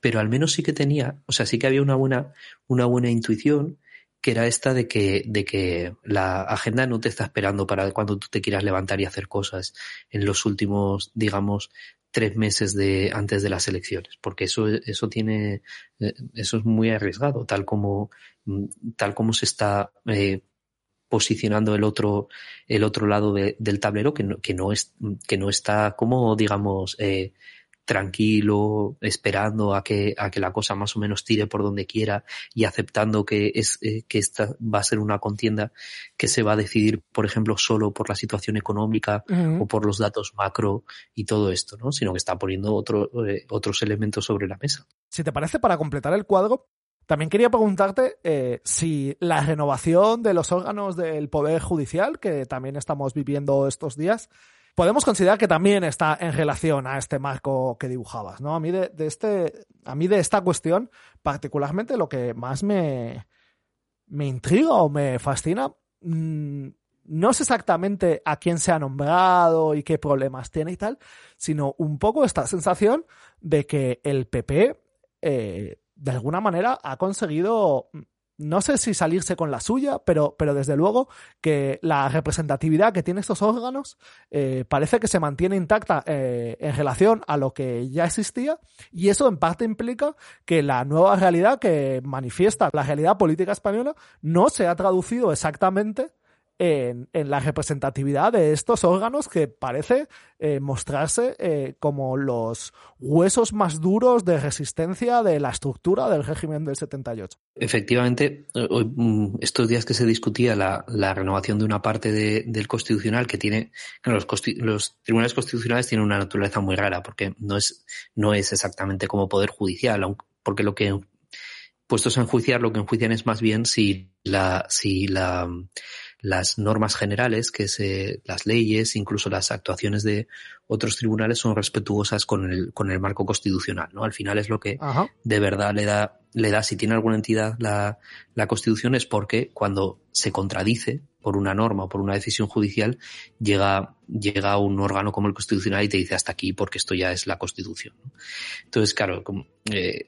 Speaker 3: pero al menos sí que tenía, o sea, sí que había una buena, una buena intuición que era esta de que, de que la agenda no te está esperando para cuando tú te quieras levantar y hacer cosas en los últimos, digamos, tres meses de antes de las elecciones, porque eso, eso tiene, eh, eso es muy arriesgado, tal como, mm, tal como se está eh, posicionando el otro, el otro lado de, del tablero, que no, que no es, que no está como, digamos, eh, tranquilo, esperando a que, a que la cosa más o menos tire por donde quiera y aceptando que, es, eh, que esta va a ser una contienda que se va a decidir, por ejemplo, solo por la situación económica o por los datos macro y todo esto, ¿no? Sino que está poniendo otro, eh, otros elementos sobre la mesa.
Speaker 1: Si te parece, para completar el cuadro, también quería preguntarte eh, si la renovación de los órganos del Poder Judicial, que también estamos viviendo estos días, podemos considerar que también está en relación a este marco que dibujabas, ¿no? A mí de, este, a mí de esta cuestión, particularmente lo que más me, me intriga o me fascina, mm, no es exactamente a quién se ha nombrado y qué problemas tiene y tal, sino un poco esta sensación de que el PP, eh, de alguna manera, ha conseguido no sé si salirse con la suya, pero, pero desde luego que la representatividad que tienen estos órganos eh, parece que se mantiene intacta eh, en relación a lo que ya existía y eso en parte implica que la nueva realidad que manifiesta la realidad política española no se ha traducido exactamente en, la representatividad de estos órganos que parece eh, mostrarse eh, como los huesos más duros de resistencia de la estructura del régimen del 78.
Speaker 3: Efectivamente, mm, estos días que se discutía la, renovación de una parte del constitucional que tiene, los, los, tribunales constitucionales tienen una naturaleza muy rara porque no es, no es exactamente como poder judicial, porque lo que puestos a enjuiciar, lo que enjuician es más bien si la, si la, las normas generales, que se, las leyes, incluso las actuaciones de otros tribunales son respetuosas con el, con el marco constitucional, ¿no? Al final es lo que de verdad le da, le da, si tiene alguna entidad la, la constitución es porque cuando se contradice por una norma o por una decisión judicial, llega, llega un órgano como el constitucional y te dice hasta aquí porque esto ya es la constitución. Entonces, claro, eh,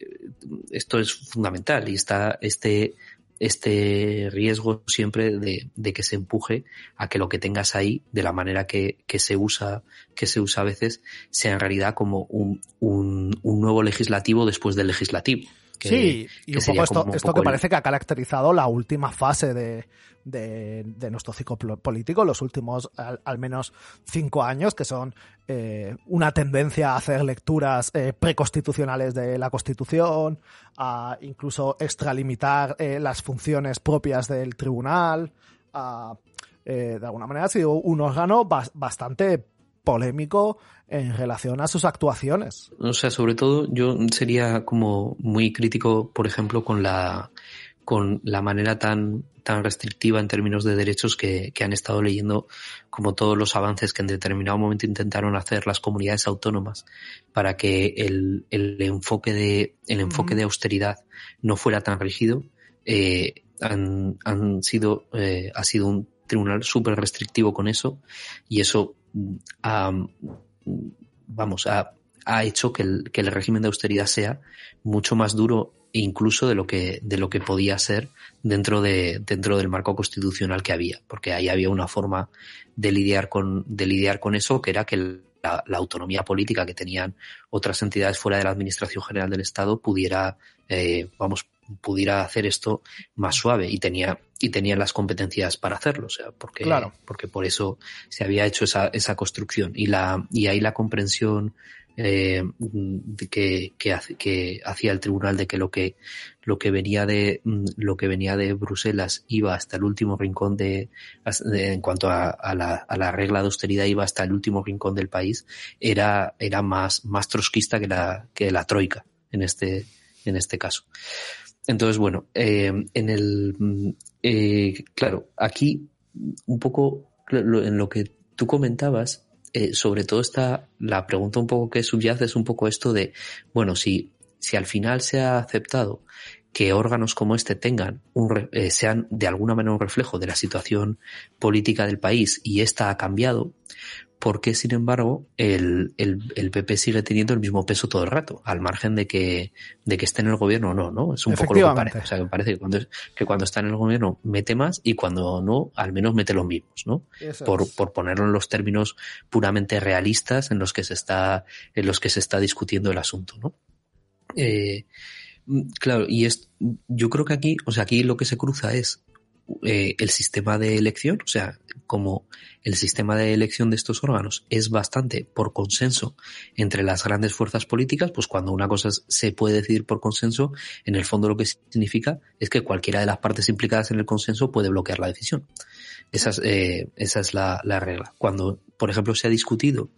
Speaker 3: esto es fundamental y está este, este riesgo siempre de, que se empuje a que lo que tengas ahí, de la manera que, que, se usa, que se usa a veces, sea en realidad como un, un, un nuevo legislativo después del legislativo.
Speaker 1: Que, sí, y un poco esto, esto que parece que ha caracterizado la última fase de, de, de nuestro ciclo político, los últimos al, al menos cinco años, que son eh, una tendencia a hacer lecturas eh, preconstitucionales de la Constitución, a incluso extralimitar eh, las funciones propias del tribunal, a, de alguna manera ha sido un órgano bastante polémico en relación a sus actuaciones.
Speaker 3: O sea, sobre todo yo sería como muy crítico, por ejemplo, con la con la manera tan tan restrictiva en términos de derechos que, que, han estado leyendo como todos los avances que en determinado momento intentaron hacer las comunidades autónomas para que el, el enfoque de el enfoque de austeridad no fuera tan rígido eh, han, han sido eh, ha sido un tribunal súper restrictivo con eso y eso vamos, ha, ha hecho que el, que el régimen de austeridad sea mucho más duro incluso de lo que, de lo que podía ser dentro de, dentro del marco constitucional que había, porque ahí había una forma de lidiar con, de lidiar con eso, que era que la, la autonomía política que tenían otras entidades fuera de la Administración General del Estado pudiera, eh, vamos, pudiera hacer esto más suave y tenía y tenían las competencias para hacerlo, o sea, porque
Speaker 1: claro.
Speaker 3: porque por eso se había hecho esa esa construcción y la y ahí la comprensión eh, que, que, que, hacía el tribunal de que lo que lo que venía de lo que venía de Bruselas iba hasta el último rincón de, de en cuanto a, a, la, a, la, regla de austeridad iba hasta el último rincón del país era era más más trotskista que la que la troika en este en este caso entonces bueno eh, en el eh, claro aquí un poco en lo que tú comentabas eh, sobre todo está la pregunta un poco que subyace es un poco esto de, bueno, si, si al final se ha aceptado que órganos como este tengan un, eh, sean de alguna manera un reflejo de la situación política del país y esta ha cambiado, ¿por qué, sin embargo, el, el, el, PP sigue teniendo el mismo peso todo el rato, al margen de que, de que esté en el gobierno o no, ¿no? Es un poco lo que parece. O sea, que parece que cuando, que cuando está en el gobierno mete más y cuando no, al menos mete los mismos, ¿no? Por,
Speaker 1: es.
Speaker 3: por ponerlo en los términos puramente realistas en los que se está, en los que se está discutiendo el asunto, ¿no? Eh, claro, y es, yo creo que aquí, o sea, aquí lo que se cruza es eh, el sistema de elección, o sea, como el sistema de elección de estos órganos es bastante por consenso entre las grandes fuerzas políticas, pues cuando una cosa se puede decidir por consenso, en el fondo lo que significa es que cualquiera de las partes implicadas en el consenso puede bloquear la decisión. Esa es, eh, esa es la, la regla. Cuando, por ejemplo, se ha discutido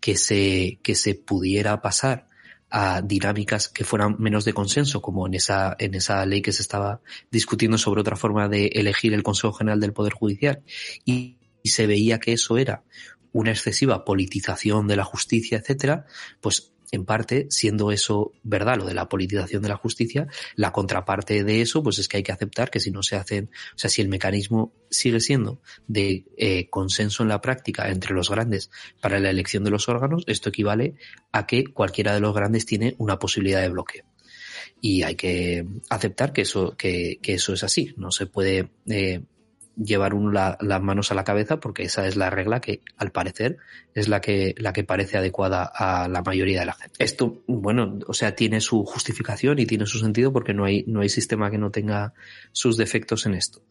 Speaker 3: que se, que se pudiera pasar a dinámicas que fueran menos de consenso, como en esa, en esa ley que se estaba discutiendo sobre otra forma de elegir el Consejo General del Poder Judicial. Y, se veía que eso era una excesiva politización de la justicia, etcétera, pues en parte, siendo eso verdad, lo de la politización de la justicia, la contraparte de eso, pues es que hay que aceptar que si no se hacen, o sea, si el mecanismo sigue siendo de eh, consenso en la práctica entre los grandes para la elección de los órganos, esto equivale a que cualquiera de los grandes tiene una posibilidad de bloqueo. Y hay que aceptar que eso, que, que eso es así. No se puede eh, llevar uno la, las manos a la cabeza porque esa es la regla que al parecer es la que la que parece adecuada a la mayoría de la gente. Esto, bueno, o sea, tiene su justificación y tiene su sentido porque no hay no hay sistema que no tenga sus defectos en esto.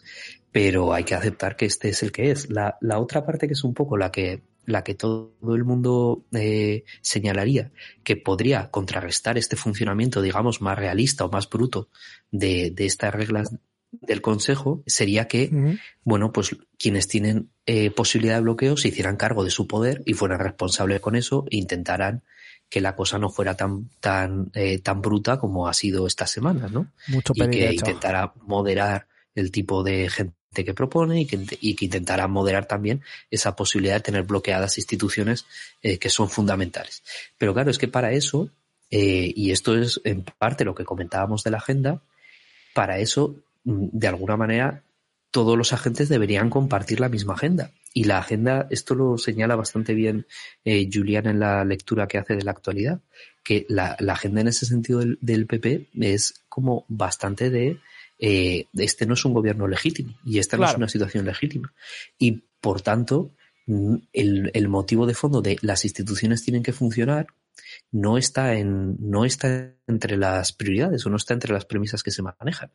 Speaker 3: Pero hay que aceptar que este es el que es. La, la otra parte que es un poco la que la que todo el mundo eh, señalaría que podría contrarrestar este funcionamiento, digamos, más realista o más bruto de, de estas reglas del Consejo sería que, uh -huh. bueno, pues quienes tienen eh, posibilidad de bloqueo se hicieran cargo de su poder y fueran responsables con eso e intentaran que la cosa no fuera tan, tan, eh, tan bruta como ha sido esta semana, ¿no?
Speaker 1: Mucho
Speaker 3: y que intentara moderar el tipo de gente que propone y que, y que intentará moderar también esa posibilidad de tener bloqueadas instituciones eh, que son fundamentales. Pero claro, es que para eso, eh, y esto es en parte lo que comentábamos de la agenda, para eso, de alguna manera, todos los agentes deberían compartir la misma agenda. Y la agenda, esto lo señala bastante bien eh, Julián en la lectura que hace de la actualidad, que la, agenda en ese sentido del, del PP es como bastante de eh, este no es un gobierno legítimo y esta no es una situación legítima. Y por tanto, mm, el, motivo de fondo de las instituciones tienen que funcionar no está en, no está entre las prioridades o no está entre las premisas que se manejan.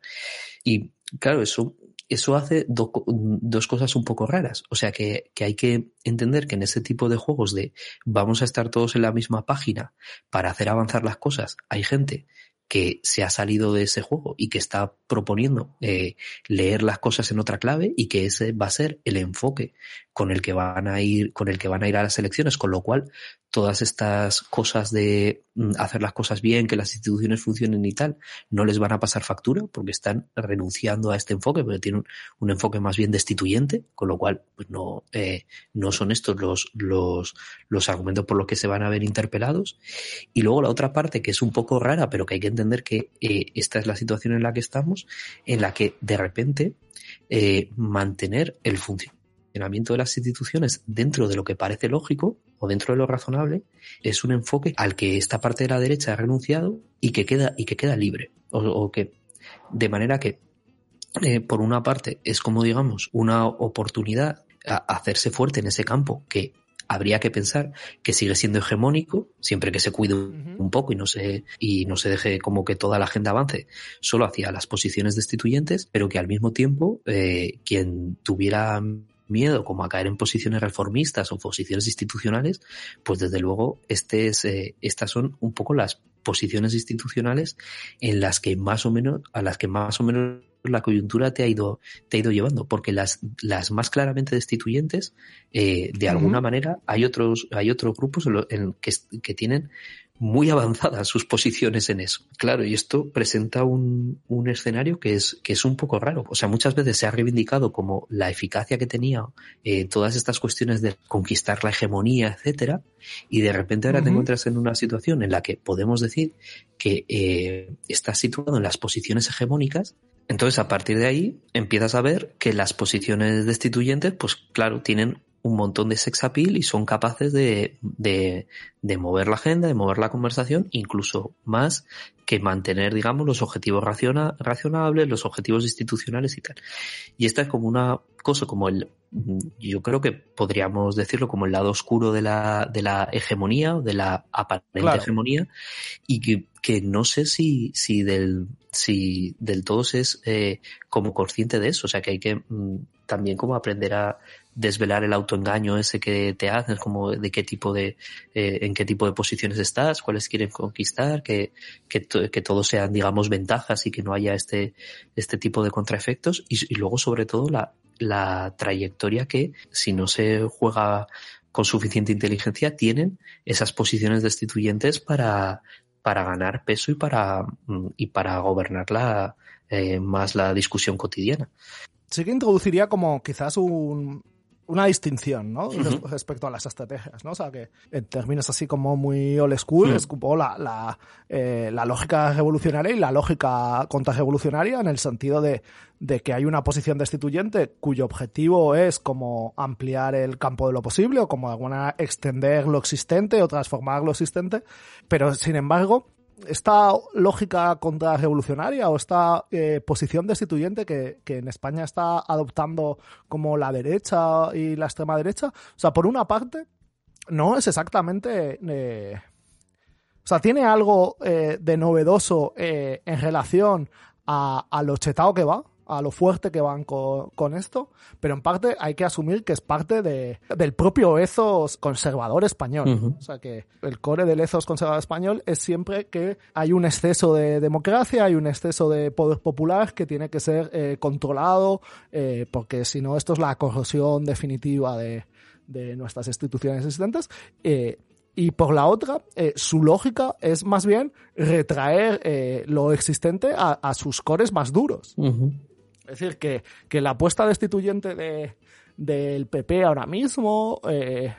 Speaker 3: Y claro, eso, eso hace dos cosas un poco raras. O sea que, que hay que entender que en ese tipo de juegos de vamos a estar todos en la misma página para hacer avanzar las cosas, hay gente que se ha salido de ese juego y que está proponiendo eh, leer las cosas en otra clave y que ese va a ser el enfoque con el que van a ir, con el que van a ir a las elecciones, con lo cual todas estas cosas de hacer las cosas bien, que las instituciones funcionen y tal, no les van a pasar factura porque están renunciando a este enfoque, porque tienen un, enfoque más bien destituyente, con lo cual pues no, eh, no son estos los, los, los argumentos por los que se van a ver interpelados. Y luego la otra parte que es un poco rara, pero que hay que entender que eh, esta es la situación en la que estamos, en la que de repente eh, mantener el funcionamiento funcionamiento de las instituciones dentro de lo que parece lógico o dentro de lo razonable es un enfoque al que esta parte de la derecha ha renunciado y que queda, y que queda libre. O, que, de manera que, eh, por una parte, es como digamos una oportunidad a hacerse fuerte en ese campo que habría que pensar que sigue siendo hegemónico, siempre que se cuide un poco y no se, y no se deje como que toda la agenda avance solo hacia las posiciones destituyentes, pero que al mismo tiempo eh, quien tuviera miedo como a caer en posiciones reformistas o posiciones institucionales, pues desde luego este es, eh, estas son un poco las posiciones institucionales en las que más o menos, a las que más o menos la coyuntura te ha ido, te ha ido llevando, porque las, las más claramente destituyentes, eh, de alguna manera, hay otros, hay otros grupos en, que, que tienen muy avanzadas sus posiciones en eso. Claro, y esto presenta un, un, escenario que es, que es un poco raro. O sea, muchas veces se ha reivindicado como la eficacia que tenía eh, todas estas cuestiones de conquistar la hegemonía, etcétera, y de repente ahora te encuentras en una situación en la que podemos decir que eh, estás situado en las posiciones hegemónicas. Entonces, a partir de ahí, empiezas a ver que las posiciones destituyentes, pues claro, tienen un montón de sex appeal y son capaces de, de, de, mover la agenda, de mover la conversación, incluso más que mantener, digamos, los objetivos raciona, racionables, los objetivos institucionales y tal. Y esta es como una cosa, como el, yo creo que podríamos decirlo como el lado oscuro de la, de la hegemonía o de la aparente hegemonía y que, que no sé si, si del, si del todo se es eh, como consciente de eso, o sea que hay que mm, también como aprender a desvelar el autoengaño ese que te haces, como de qué tipo de, eh, en qué tipo de posiciones estás, cuáles quieren conquistar, que, que, que todos sean, digamos, ventajas y que no haya este, este tipo de contraefectos y, luego sobre todo la, la trayectoria que si no se juega con suficiente inteligencia tienen esas posiciones destituyentes para, para ganar peso y para, mm, y para gobernar la, eh, más la discusión cotidiana.
Speaker 1: Sí que introduciría como quizás un, una distinción, ¿no? Respecto a las estrategias, ¿no? O sea, que en términos así como muy old school, es como la, la, eh, la, lógica revolucionaria y la lógica contrarrevolucionaria en el sentido de, de que hay una posición destituyente cuyo objetivo es como ampliar el campo de lo posible o como de alguna extender lo existente o transformar lo existente, pero sin embargo, esta lógica contrarrevolucionaria o esta eh, posición destituyente que, que, en España está adoptando como la derecha y la extrema derecha, o sea, por una parte, no es exactamente... Eh, o sea, tiene algo eh, de novedoso en relación a, a lo chetado que va, a lo fuerte que van con, esto, pero en parte hay que asumir que es parte de, del propio ethos conservador español. O sea que el core del ethos conservador español es siempre que hay un exceso de democracia, hay un exceso de poder popular que tiene que ser eh, controlado, eh, porque si no esto es la corrosión definitiva de, de nuestras instituciones existentes. Eh, y por la otra, eh, su lógica es más bien retraer eh, lo existente a, sus cores más duros. Es decir, que, que, la apuesta destituyente de, del PP ahora mismo, eh,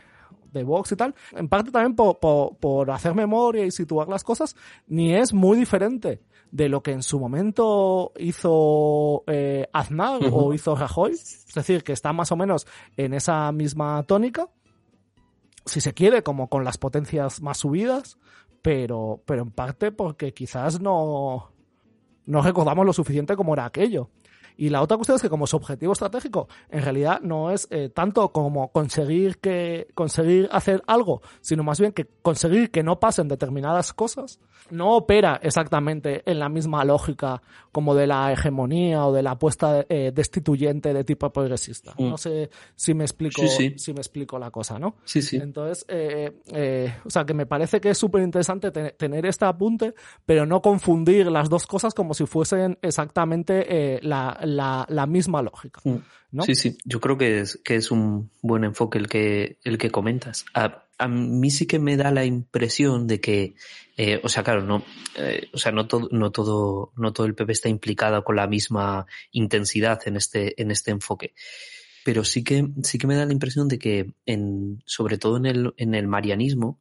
Speaker 1: de Vox y tal, en parte también por, por, hacer memoria y situar las cosas, ni es muy diferente de lo que en su momento hizo eh, Aznar o hizo Rajoy. Es decir, que está más o menos en esa misma tónica, si se quiere, como con las potencias más subidas, pero, pero en parte porque quizás no, no recordamos lo suficiente como era aquello. Y la otra cuestión es que como su objetivo estratégico en realidad no es eh, tanto como conseguir que conseguir hacer algo, sino más bien que conseguir que no pasen determinadas cosas, no opera exactamente en la misma lógica como de la hegemonía o de la apuesta eh, destituyente de tipo progresista. Mm. No sé si me explico si me explico la cosa, ¿no?
Speaker 3: Sí, sí.
Speaker 1: Entonces, eh, o sea, que me parece que es súper interesante tener este apunte, pero no confundir las dos cosas como si fuesen exactamente la la, misma lógica. Mm. ¿no?
Speaker 3: Sí, sí, yo creo que es, que es un buen enfoque el que, el que comentas. A, mí sí que me da la impresión de que, eh, o sea, claro, no, eh, o sea, no todo, no todo, no todo el PP está implicado con la misma intensidad en este, en este enfoque. Pero sí que, sí que me da la impresión de que en, sobre todo en el, en el marianismo,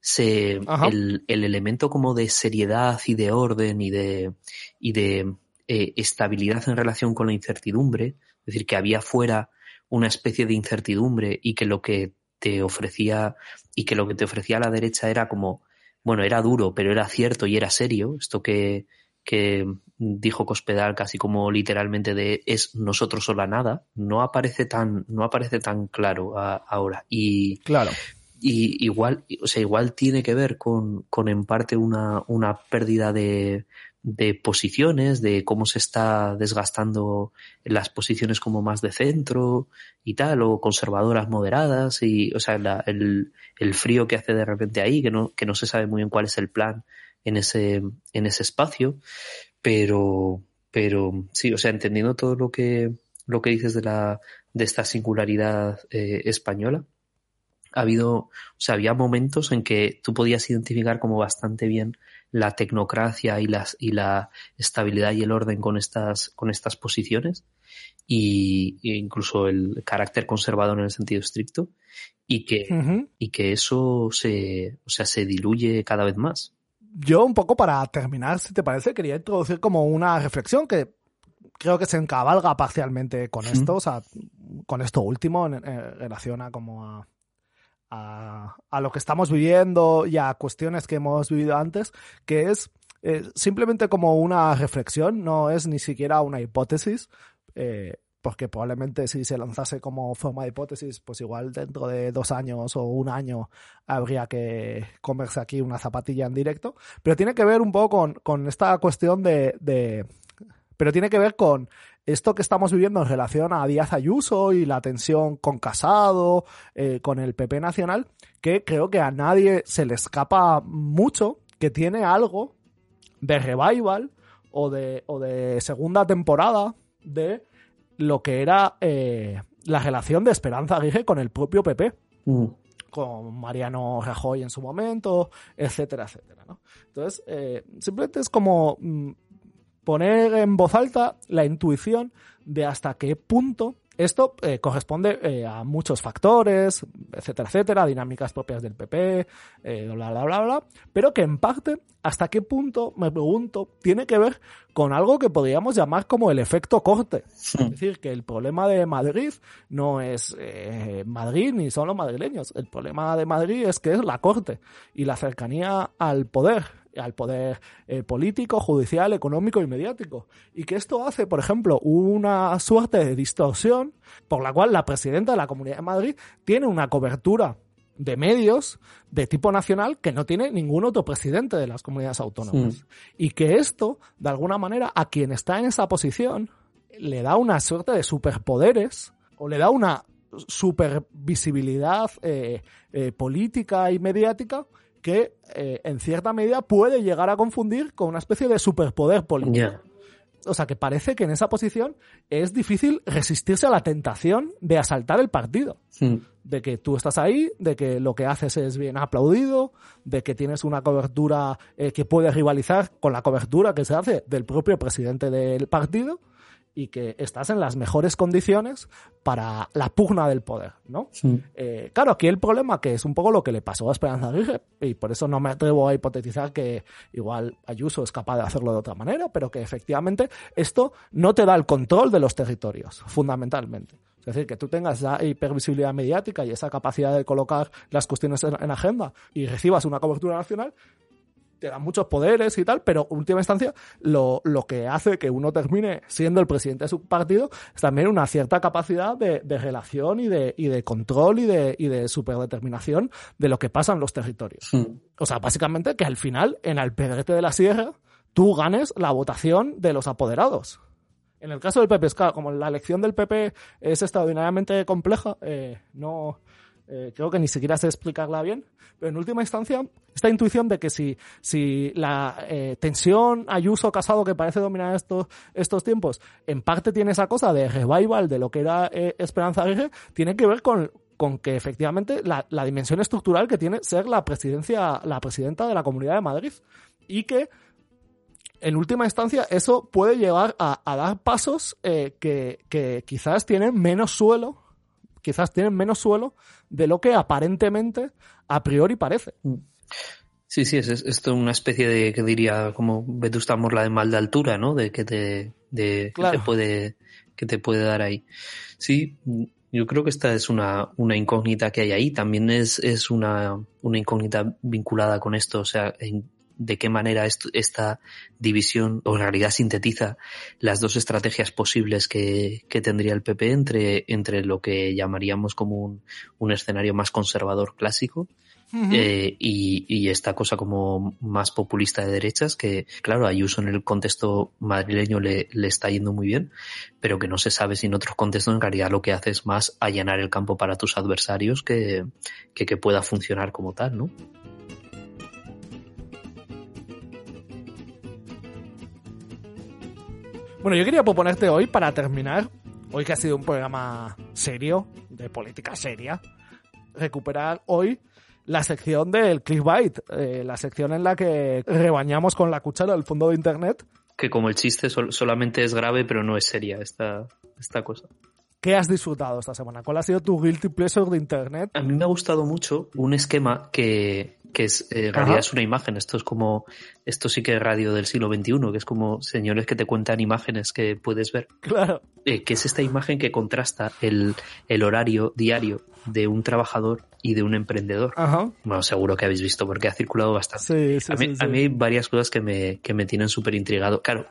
Speaker 3: se, el, el, elemento como de seriedad y de orden y de, y de eh, estabilidad en relación con la incertidumbre, es decir, que había fuera una especie de incertidumbre y que lo que te ofrecía y que lo que te ofrecía la derecha era como, bueno, era duro, pero era cierto y era serio, esto que, que dijo Cospedal casi como literalmente de es nosotros o la nada, no aparece tan, no aparece tan claro ahora. Y,
Speaker 1: claro.
Speaker 3: Y igual, o sea, igual tiene que ver con, con en parte una, una pérdida de, de posiciones, de cómo se está desgastando las posiciones como más de centro y tal, o conservadoras moderadas, y, o sea, el, el, frío que hace de repente ahí, que no, que no se sabe muy bien cuál es el plan en ese, en ese espacio, pero, pero sí, o sea, entendiendo todo lo que, lo que dices de la, de esta singularidad eh, española, ha habido, o sea, había momentos en que tú podías identificar como bastante bien la tecnocracia y, las, y la estabilidad y el orden con estas, con estas posiciones y, e incluso el carácter conservador en el sentido estricto y que, y que eso se, o sea, se diluye cada vez más.
Speaker 1: Yo un poco para terminar, si te parece, quería introducir como una reflexión que creo que se encabalga parcialmente con esto, o sea, con esto último en, en relación a como a a, lo que estamos viviendo y a cuestiones que hemos vivido antes, que es eh, simplemente como una reflexión, no es ni siquiera una hipótesis, eh, porque probablemente si se lanzase como forma de hipótesis, pues igual dentro de dos años o un año habría que comerse aquí una zapatilla en directo, pero tiene que ver un poco con, esta cuestión de, pero tiene que ver con esto que estamos viviendo en relación a Díaz Ayuso y la tensión con Casado, eh, con el PP Nacional, que creo que a nadie se le escapa mucho, que tiene algo de revival o de, o de segunda temporada de lo que era eh, la relación de Esperanza Aguirre con el propio PP. Mm. con Mariano Rajoy en su momento, etcétera, etcétera. ¿no? Entonces, eh, simplemente es como mm, poner en voz alta la intuición de hasta qué punto esto eh, corresponde eh, a muchos factores, etcétera, etcétera, dinámicas propias del PP, eh, bla, bla, bla, bla, pero que en parte, hasta qué punto, me pregunto, tiene que ver con algo que podríamos llamar como el efecto corte. Es decir, que el problema de Madrid no es Madrid ni son los madrileños. El problema de Madrid es que es la corte y la cercanía al poder al poder eh, político, judicial, económico y mediático. Y que esto hace, por ejemplo, una suerte de distorsión por la cual la presidenta de la Comunidad de Madrid tiene una cobertura de medios de tipo nacional que no tiene ningún otro presidente de las comunidades autónomas. Y que esto, de alguna manera, a quien está en esa posición, le da una suerte de superpoderes o le da una supervisibilidad eh, eh, política y mediática que eh, en cierta medida puede llegar a confundir con una especie de superpoder político. o sea, que parece que en esa posición es difícil resistirse a la tentación de asaltar el partido.
Speaker 3: Mm.
Speaker 1: De que tú estás ahí, de que lo que haces es bien aplaudido, de que tienes una cobertura eh, que puede rivalizar con la cobertura que se hace del propio presidente del partido y que estás en las mejores condiciones para la pugna del poder, ¿no?
Speaker 3: Sí.
Speaker 1: Eh, claro, aquí el problema que es un poco lo que le pasó a Esperanza Aguirre, y por eso no me atrevo a hipotetizar que igual Ayuso es capaz de hacerlo de otra manera, pero que efectivamente esto no te da el control de los territorios, fundamentalmente. Es decir, que tú tengas esa hipervisibilidad mediática y esa capacidad de colocar las cuestiones en, en agenda y recibas una cobertura nacional, te dan muchos poderes y tal, pero en última instancia lo, lo que hace que uno termine siendo el presidente de su partido es también una cierta capacidad de, de relación y de, y de control y de, y de superdeterminación de lo que pasa en los territorios.
Speaker 3: Mm.
Speaker 1: O sea, básicamente que al final, en Alpedrete de la Sierra, tú ganes la votación de los apoderados. En el caso del PP, es claro, como la elección del PP es extraordinariamente compleja, eh, no eh, creo que ni siquiera sé explicarla bien, pero en última instancia, esta intuición de que si, si la eh, tensión Ayuso-Casado que parece dominar estos, estos tiempos, en parte tiene esa cosa de revival de lo que era eh, Esperanza Aguirre, tiene que ver con, con que efectivamente la, la dimensión estructural que tiene ser la presidencia, la presidenta de la Comunidad de Madrid y que en última instancia eso puede llevar a, dar pasos que, que quizás tienen menos suelo, quizás tienen menos suelo de lo que aparentemente a priori parece.
Speaker 3: Sí, sí, es, es esto una especie de, que diría, como Vetusta Morla de mal de altura, ¿no? De que te, de,
Speaker 1: Claro.
Speaker 3: que te puede, que te puede dar ahí. Sí, yo creo que esta es una, una incógnita que hay ahí. También es, es una, una incógnita vinculada con esto, o sea, en, de qué manera esta división, o en realidad sintetiza las dos estrategias posibles que, que tendría el PP entre, entre lo que llamaríamos como un, un escenario más conservador clásico eh, y, y esta cosa como más populista de derechas que, claro, Ayuso en el contexto madrileño le, le está yendo muy bien, pero que no se sabe si en otros contextos en realidad lo que hace es más allanar el campo para tus adversarios que, que, que pueda funcionar como tal, ¿no?
Speaker 1: Bueno, yo quería proponerte hoy, para terminar, hoy que ha sido un programa serio, de política seria, recuperar hoy la sección del clickbait, eh, la sección en la que rebañamos con la cuchara el fondo de internet.
Speaker 3: Que como el chiste sol- solamente es grave, pero no es seria esta, esta cosa.
Speaker 1: ¿Qué has disfrutado esta semana? ¿Cuál ha sido tu guilty pleasure de internet?
Speaker 3: A mí me ha gustado mucho un esquema que, que es, eh, en realidad es una imagen. Esto es como, esto sí que es radio del siglo XXI, que es como señores que te cuentan imágenes que puedes ver.
Speaker 1: Claro.
Speaker 3: Eh, que es esta imagen que contrasta el, el horario diario de un trabajador y de un emprendedor.
Speaker 1: Ajá.
Speaker 3: Bueno, seguro que habéis visto porque ha circulado bastante.
Speaker 1: Sí, sí,
Speaker 3: a, mí,
Speaker 1: sí,
Speaker 3: a mí hay varias cosas que me, que me tienen súper intrigado. Claro,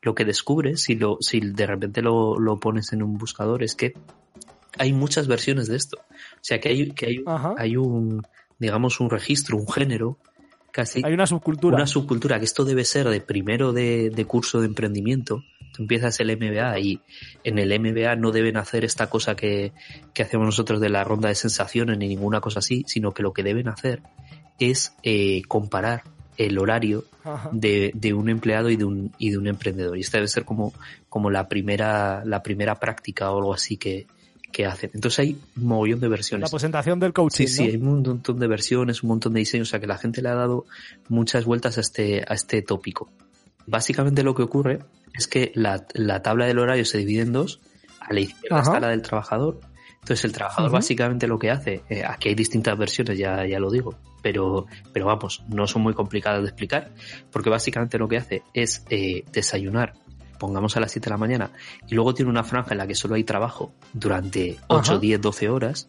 Speaker 3: lo que descubres, si, lo, si de repente lo, lo pones en un buscador, es que hay muchas versiones de esto. O sea, que hay, que hay, hay un, digamos, un registro, un género, casi
Speaker 1: Hay una subcultura.
Speaker 3: una subcultura, que esto debe ser de primero de, de curso de emprendimiento. Tú empiezas el MBA y en el MBA no deben hacer esta cosa que, que hacemos nosotros de la ronda de sensaciones ni ninguna cosa así, sino que lo que deben hacer es eh, comparar el horario de, de un empleado y de un, y de un emprendedor. Y esta debe ser como, como la primera, la primera práctica o algo así que, que hacen. Entonces hay un mogollón de
Speaker 1: La
Speaker 3: versiones.
Speaker 1: presentación del coaching.
Speaker 3: Sí, sí, hay un montón de versiones, un montón de diseños, o sea que la gente le ha dado muchas vueltas a este, a este tópico. Básicamente lo que ocurre es que la, la tabla del horario se divide en dos, a la izquierda
Speaker 1: Ajá.
Speaker 3: está la del trabajador, entonces el trabajador básicamente lo que hace, eh, aquí hay distintas versiones, ya, ya lo digo, pero, pero vamos, no son muy complicadas de explicar, porque básicamente lo que hace es eh, desayunar, pongamos a las 7 de la mañana, y luego tiene una franja en la que solo hay trabajo durante 8,
Speaker 1: Ajá.
Speaker 3: 10, 12 horas,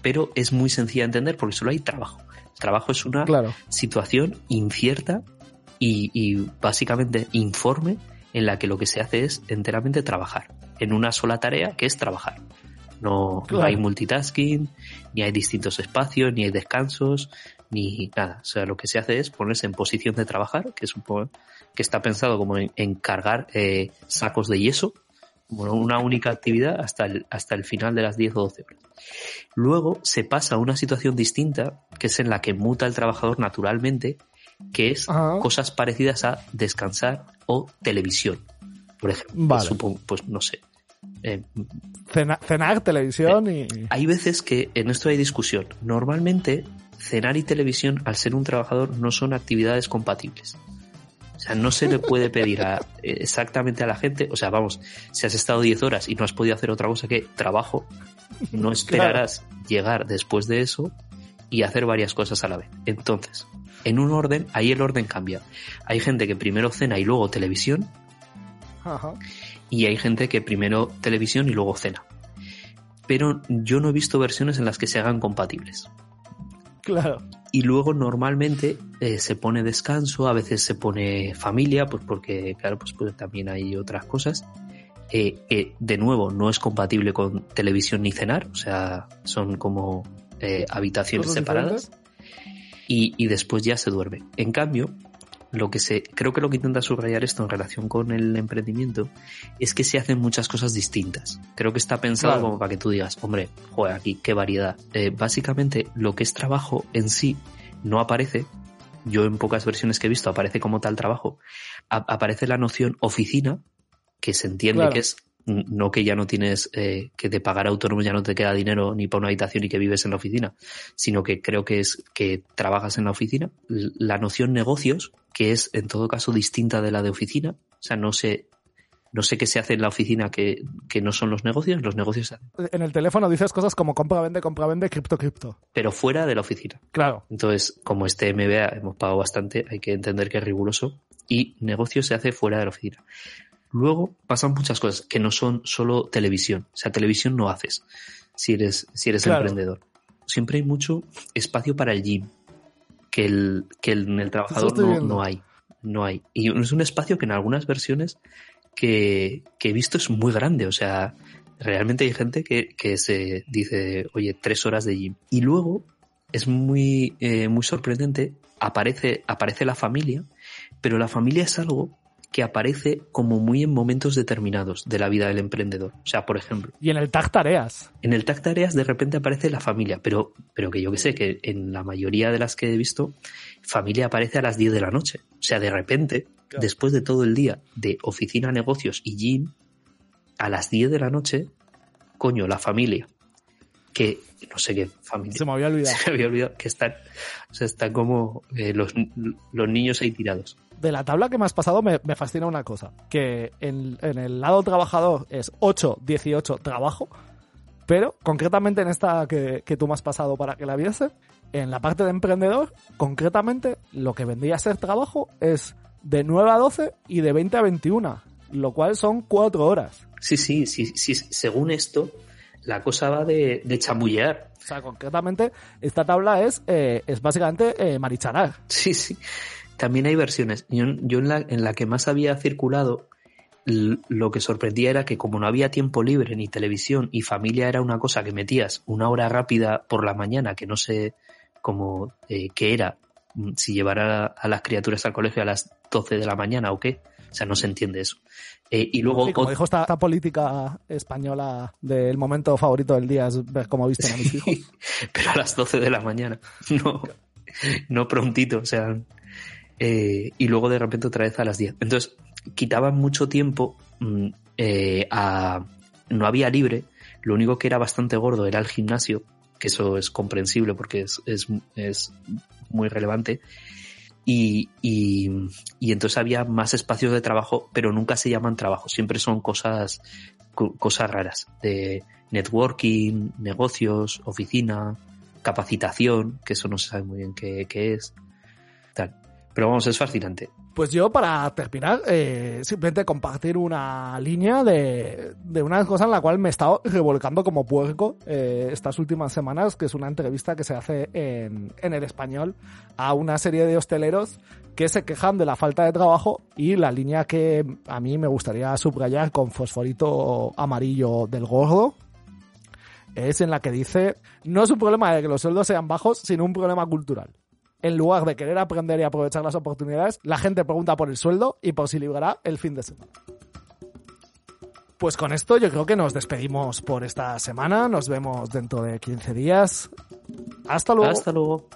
Speaker 3: pero es muy sencilla de entender porque solo hay trabajo. El trabajo es una
Speaker 1: Claro.
Speaker 3: situación incierta y, y básicamente informe en la que lo que se hace es enteramente trabajar en una sola tarea que es trabajar. No, hay multitasking, ni hay distintos espacios, ni hay descansos, ni nada. O sea, lo que se hace es ponerse en posición de trabajar, que supongo que está pensado como en, en cargar eh, sacos de yeso, bueno, una única actividad hasta el, hasta el final de las 10 o 12 horas. Luego se pasa a una situación distinta, que es en la que muta el trabajador naturalmente, que es
Speaker 1: Ajá.
Speaker 3: cosas parecidas a descansar o televisión. por ejemplo.
Speaker 1: Vale.
Speaker 3: Supongo, pues no sé. Eh,
Speaker 1: Cena- cenar, televisión y...
Speaker 3: hay veces que en esto hay discusión. Normalmente, cenar y televisión, al ser un trabajador, no son actividades compatibles. O sea, no se le puede pedir a- <laughs> eh, exactamente a la gente, o sea, vamos, si has estado 10 horas y no has podido hacer otra cosa que trabajo, no <laughs> esperarás llegar después de eso y hacer varias cosas a la vez. Entonces, en un orden, ahí el orden cambia. Hay gente que primero cena y luego televisión,
Speaker 1: Ajá.
Speaker 3: y hay gente que primero televisión y luego cena. Pero yo no he visto versiones en las que se hagan compatibles.
Speaker 1: Claro.
Speaker 3: Y luego normalmente eh, se pone descanso, a veces se pone familia, pues porque, claro, pues, pues también hay otras cosas. Eh, que de nuevo no es compatible con televisión ni cenar, o sea, son como eh, habitaciones separadas y, y después ya se duerme. En cambio, lo que se, creo que lo que intenta subrayar esto en relación con el emprendimiento es que se hacen muchas cosas distintas. Creo que está pensado
Speaker 1: Claro.
Speaker 3: como para que tú digas, hombre, joder, aquí qué variedad. Eh, básicamente, lo que es trabajo en sí no aparece. Yo en pocas versiones que he visto aparece como tal trabajo. A- aparece la noción oficina, que se entiende
Speaker 1: Claro.
Speaker 3: que es no que ya no tienes eh, que de pagar autónomo ya no te queda dinero ni para una habitación y que vives en la oficina, sino que creo que es que trabajas en la oficina. La noción negocios, que es en todo caso distinta de la de oficina, o sea, no sé, no sé qué se hace en la oficina que, que no son los negocios, los negocios se hacen,
Speaker 1: En el teléfono dices cosas como compra, vende, compra, vende, cripto, cripto.
Speaker 3: pero fuera de la oficina.
Speaker 1: Claro.
Speaker 3: Entonces, como este MBA hemos pagado bastante, hay que entender que es riguroso y negocio se hace fuera de la oficina. Luego pasan muchas cosas que no son solo televisión. O sea, televisión no haces si eres, si eres
Speaker 1: Claro.
Speaker 3: emprendedor. Siempre hay mucho espacio para el gym que, el, que el- en el trabajador no, no hay. No hay. Y es un espacio que en algunas versiones que, que he visto es muy grande. O sea, realmente hay gente que, que se dice, oye, tres horas de gym. Y luego es muy, eh, muy sorprendente, aparece, aparece la familia, pero la familia es algo que aparece como muy en momentos determinados de la vida del emprendedor. O sea, por ejemplo,
Speaker 1: Y en el tag tareas.
Speaker 3: en el tag tareas de repente aparece la familia, pero, pero que yo que sé, que en la mayoría de las que he visto, familia aparece a las 10 de la noche. O sea, de repente,
Speaker 1: Claro.
Speaker 3: después de todo el día de oficina, negocios y gym, a las 10 de la noche, coño, la familia. Que no sé qué familia.
Speaker 1: Se me había olvidado. <laughs>
Speaker 3: Se me había olvidado que están, o sea, están como eh, los, los niños ahí tirados.
Speaker 1: De la tabla que me has pasado me, me fascina una cosa. Que en, en el lado trabajador es 8, 18 trabajo. Pero concretamente en esta que, que tú me has pasado para que la viese, en la parte de emprendedor, concretamente lo que vendría a ser trabajo es de 9 a 12 y de 20 a 21. Lo cual son 4 horas.
Speaker 3: Sí, sí, sí, sí, según esto, la cosa va de, de chamullear.
Speaker 1: O sea, concretamente, esta tabla es, eh, es básicamente eh, marichanar.
Speaker 3: Sí, sí. También hay versiones. Yo, yo en, la, en la que más había circulado, lo que sorprendía era que como no había tiempo libre ni televisión y familia era una cosa que metías una hora rápida por la mañana, que no sé cómo eh, qué era, mm, si llevar a, a las criaturas al colegio a las 12 de la mañana o qué. O sea, no se entiende eso. Eh, y luego
Speaker 1: Sí, como dijo esta, esta política española del momento favorito del día es ver cómo visten a mis <laughs> hijos.
Speaker 3: pero a las 12 de la mañana, <laughs> no, no prontito, o sea, eh, y luego de repente otra vez a las 10. Entonces, quitaban mucho tiempo mm, eh, a... No había libre, lo único que era bastante gordo era el gimnasio, que eso es comprensible porque es, es, es muy relevante, y, y, y entonces había más espacios de trabajo, pero nunca se llaman trabajo, siempre son cosas, co- cosas raras, de networking, negocios, oficina, capacitación, que eso no se sabe muy bien qué, qué es, tal. Pero vamos, es fascinante.
Speaker 1: Pues yo, para terminar, eh, simplemente compartir una línea de, de una cosa en la cual me he estado revolcando como puerco eh, estas últimas semanas, que es una entrevista que se hace en, en el español a una serie de hosteleros que se quejan de la falta de trabajo y la línea que a mí me gustaría subrayar con fosforito amarillo del gordo es en la que dice no es un problema de que los sueldos sean bajos, sino un problema cultural. En lugar de querer aprender y aprovechar las oportunidades, la gente pregunta por el sueldo y por si librará el fin de semana. Pues con esto yo creo que nos despedimos por esta semana. Nos vemos dentro de 15 días. Hasta luego.
Speaker 3: Hasta luego.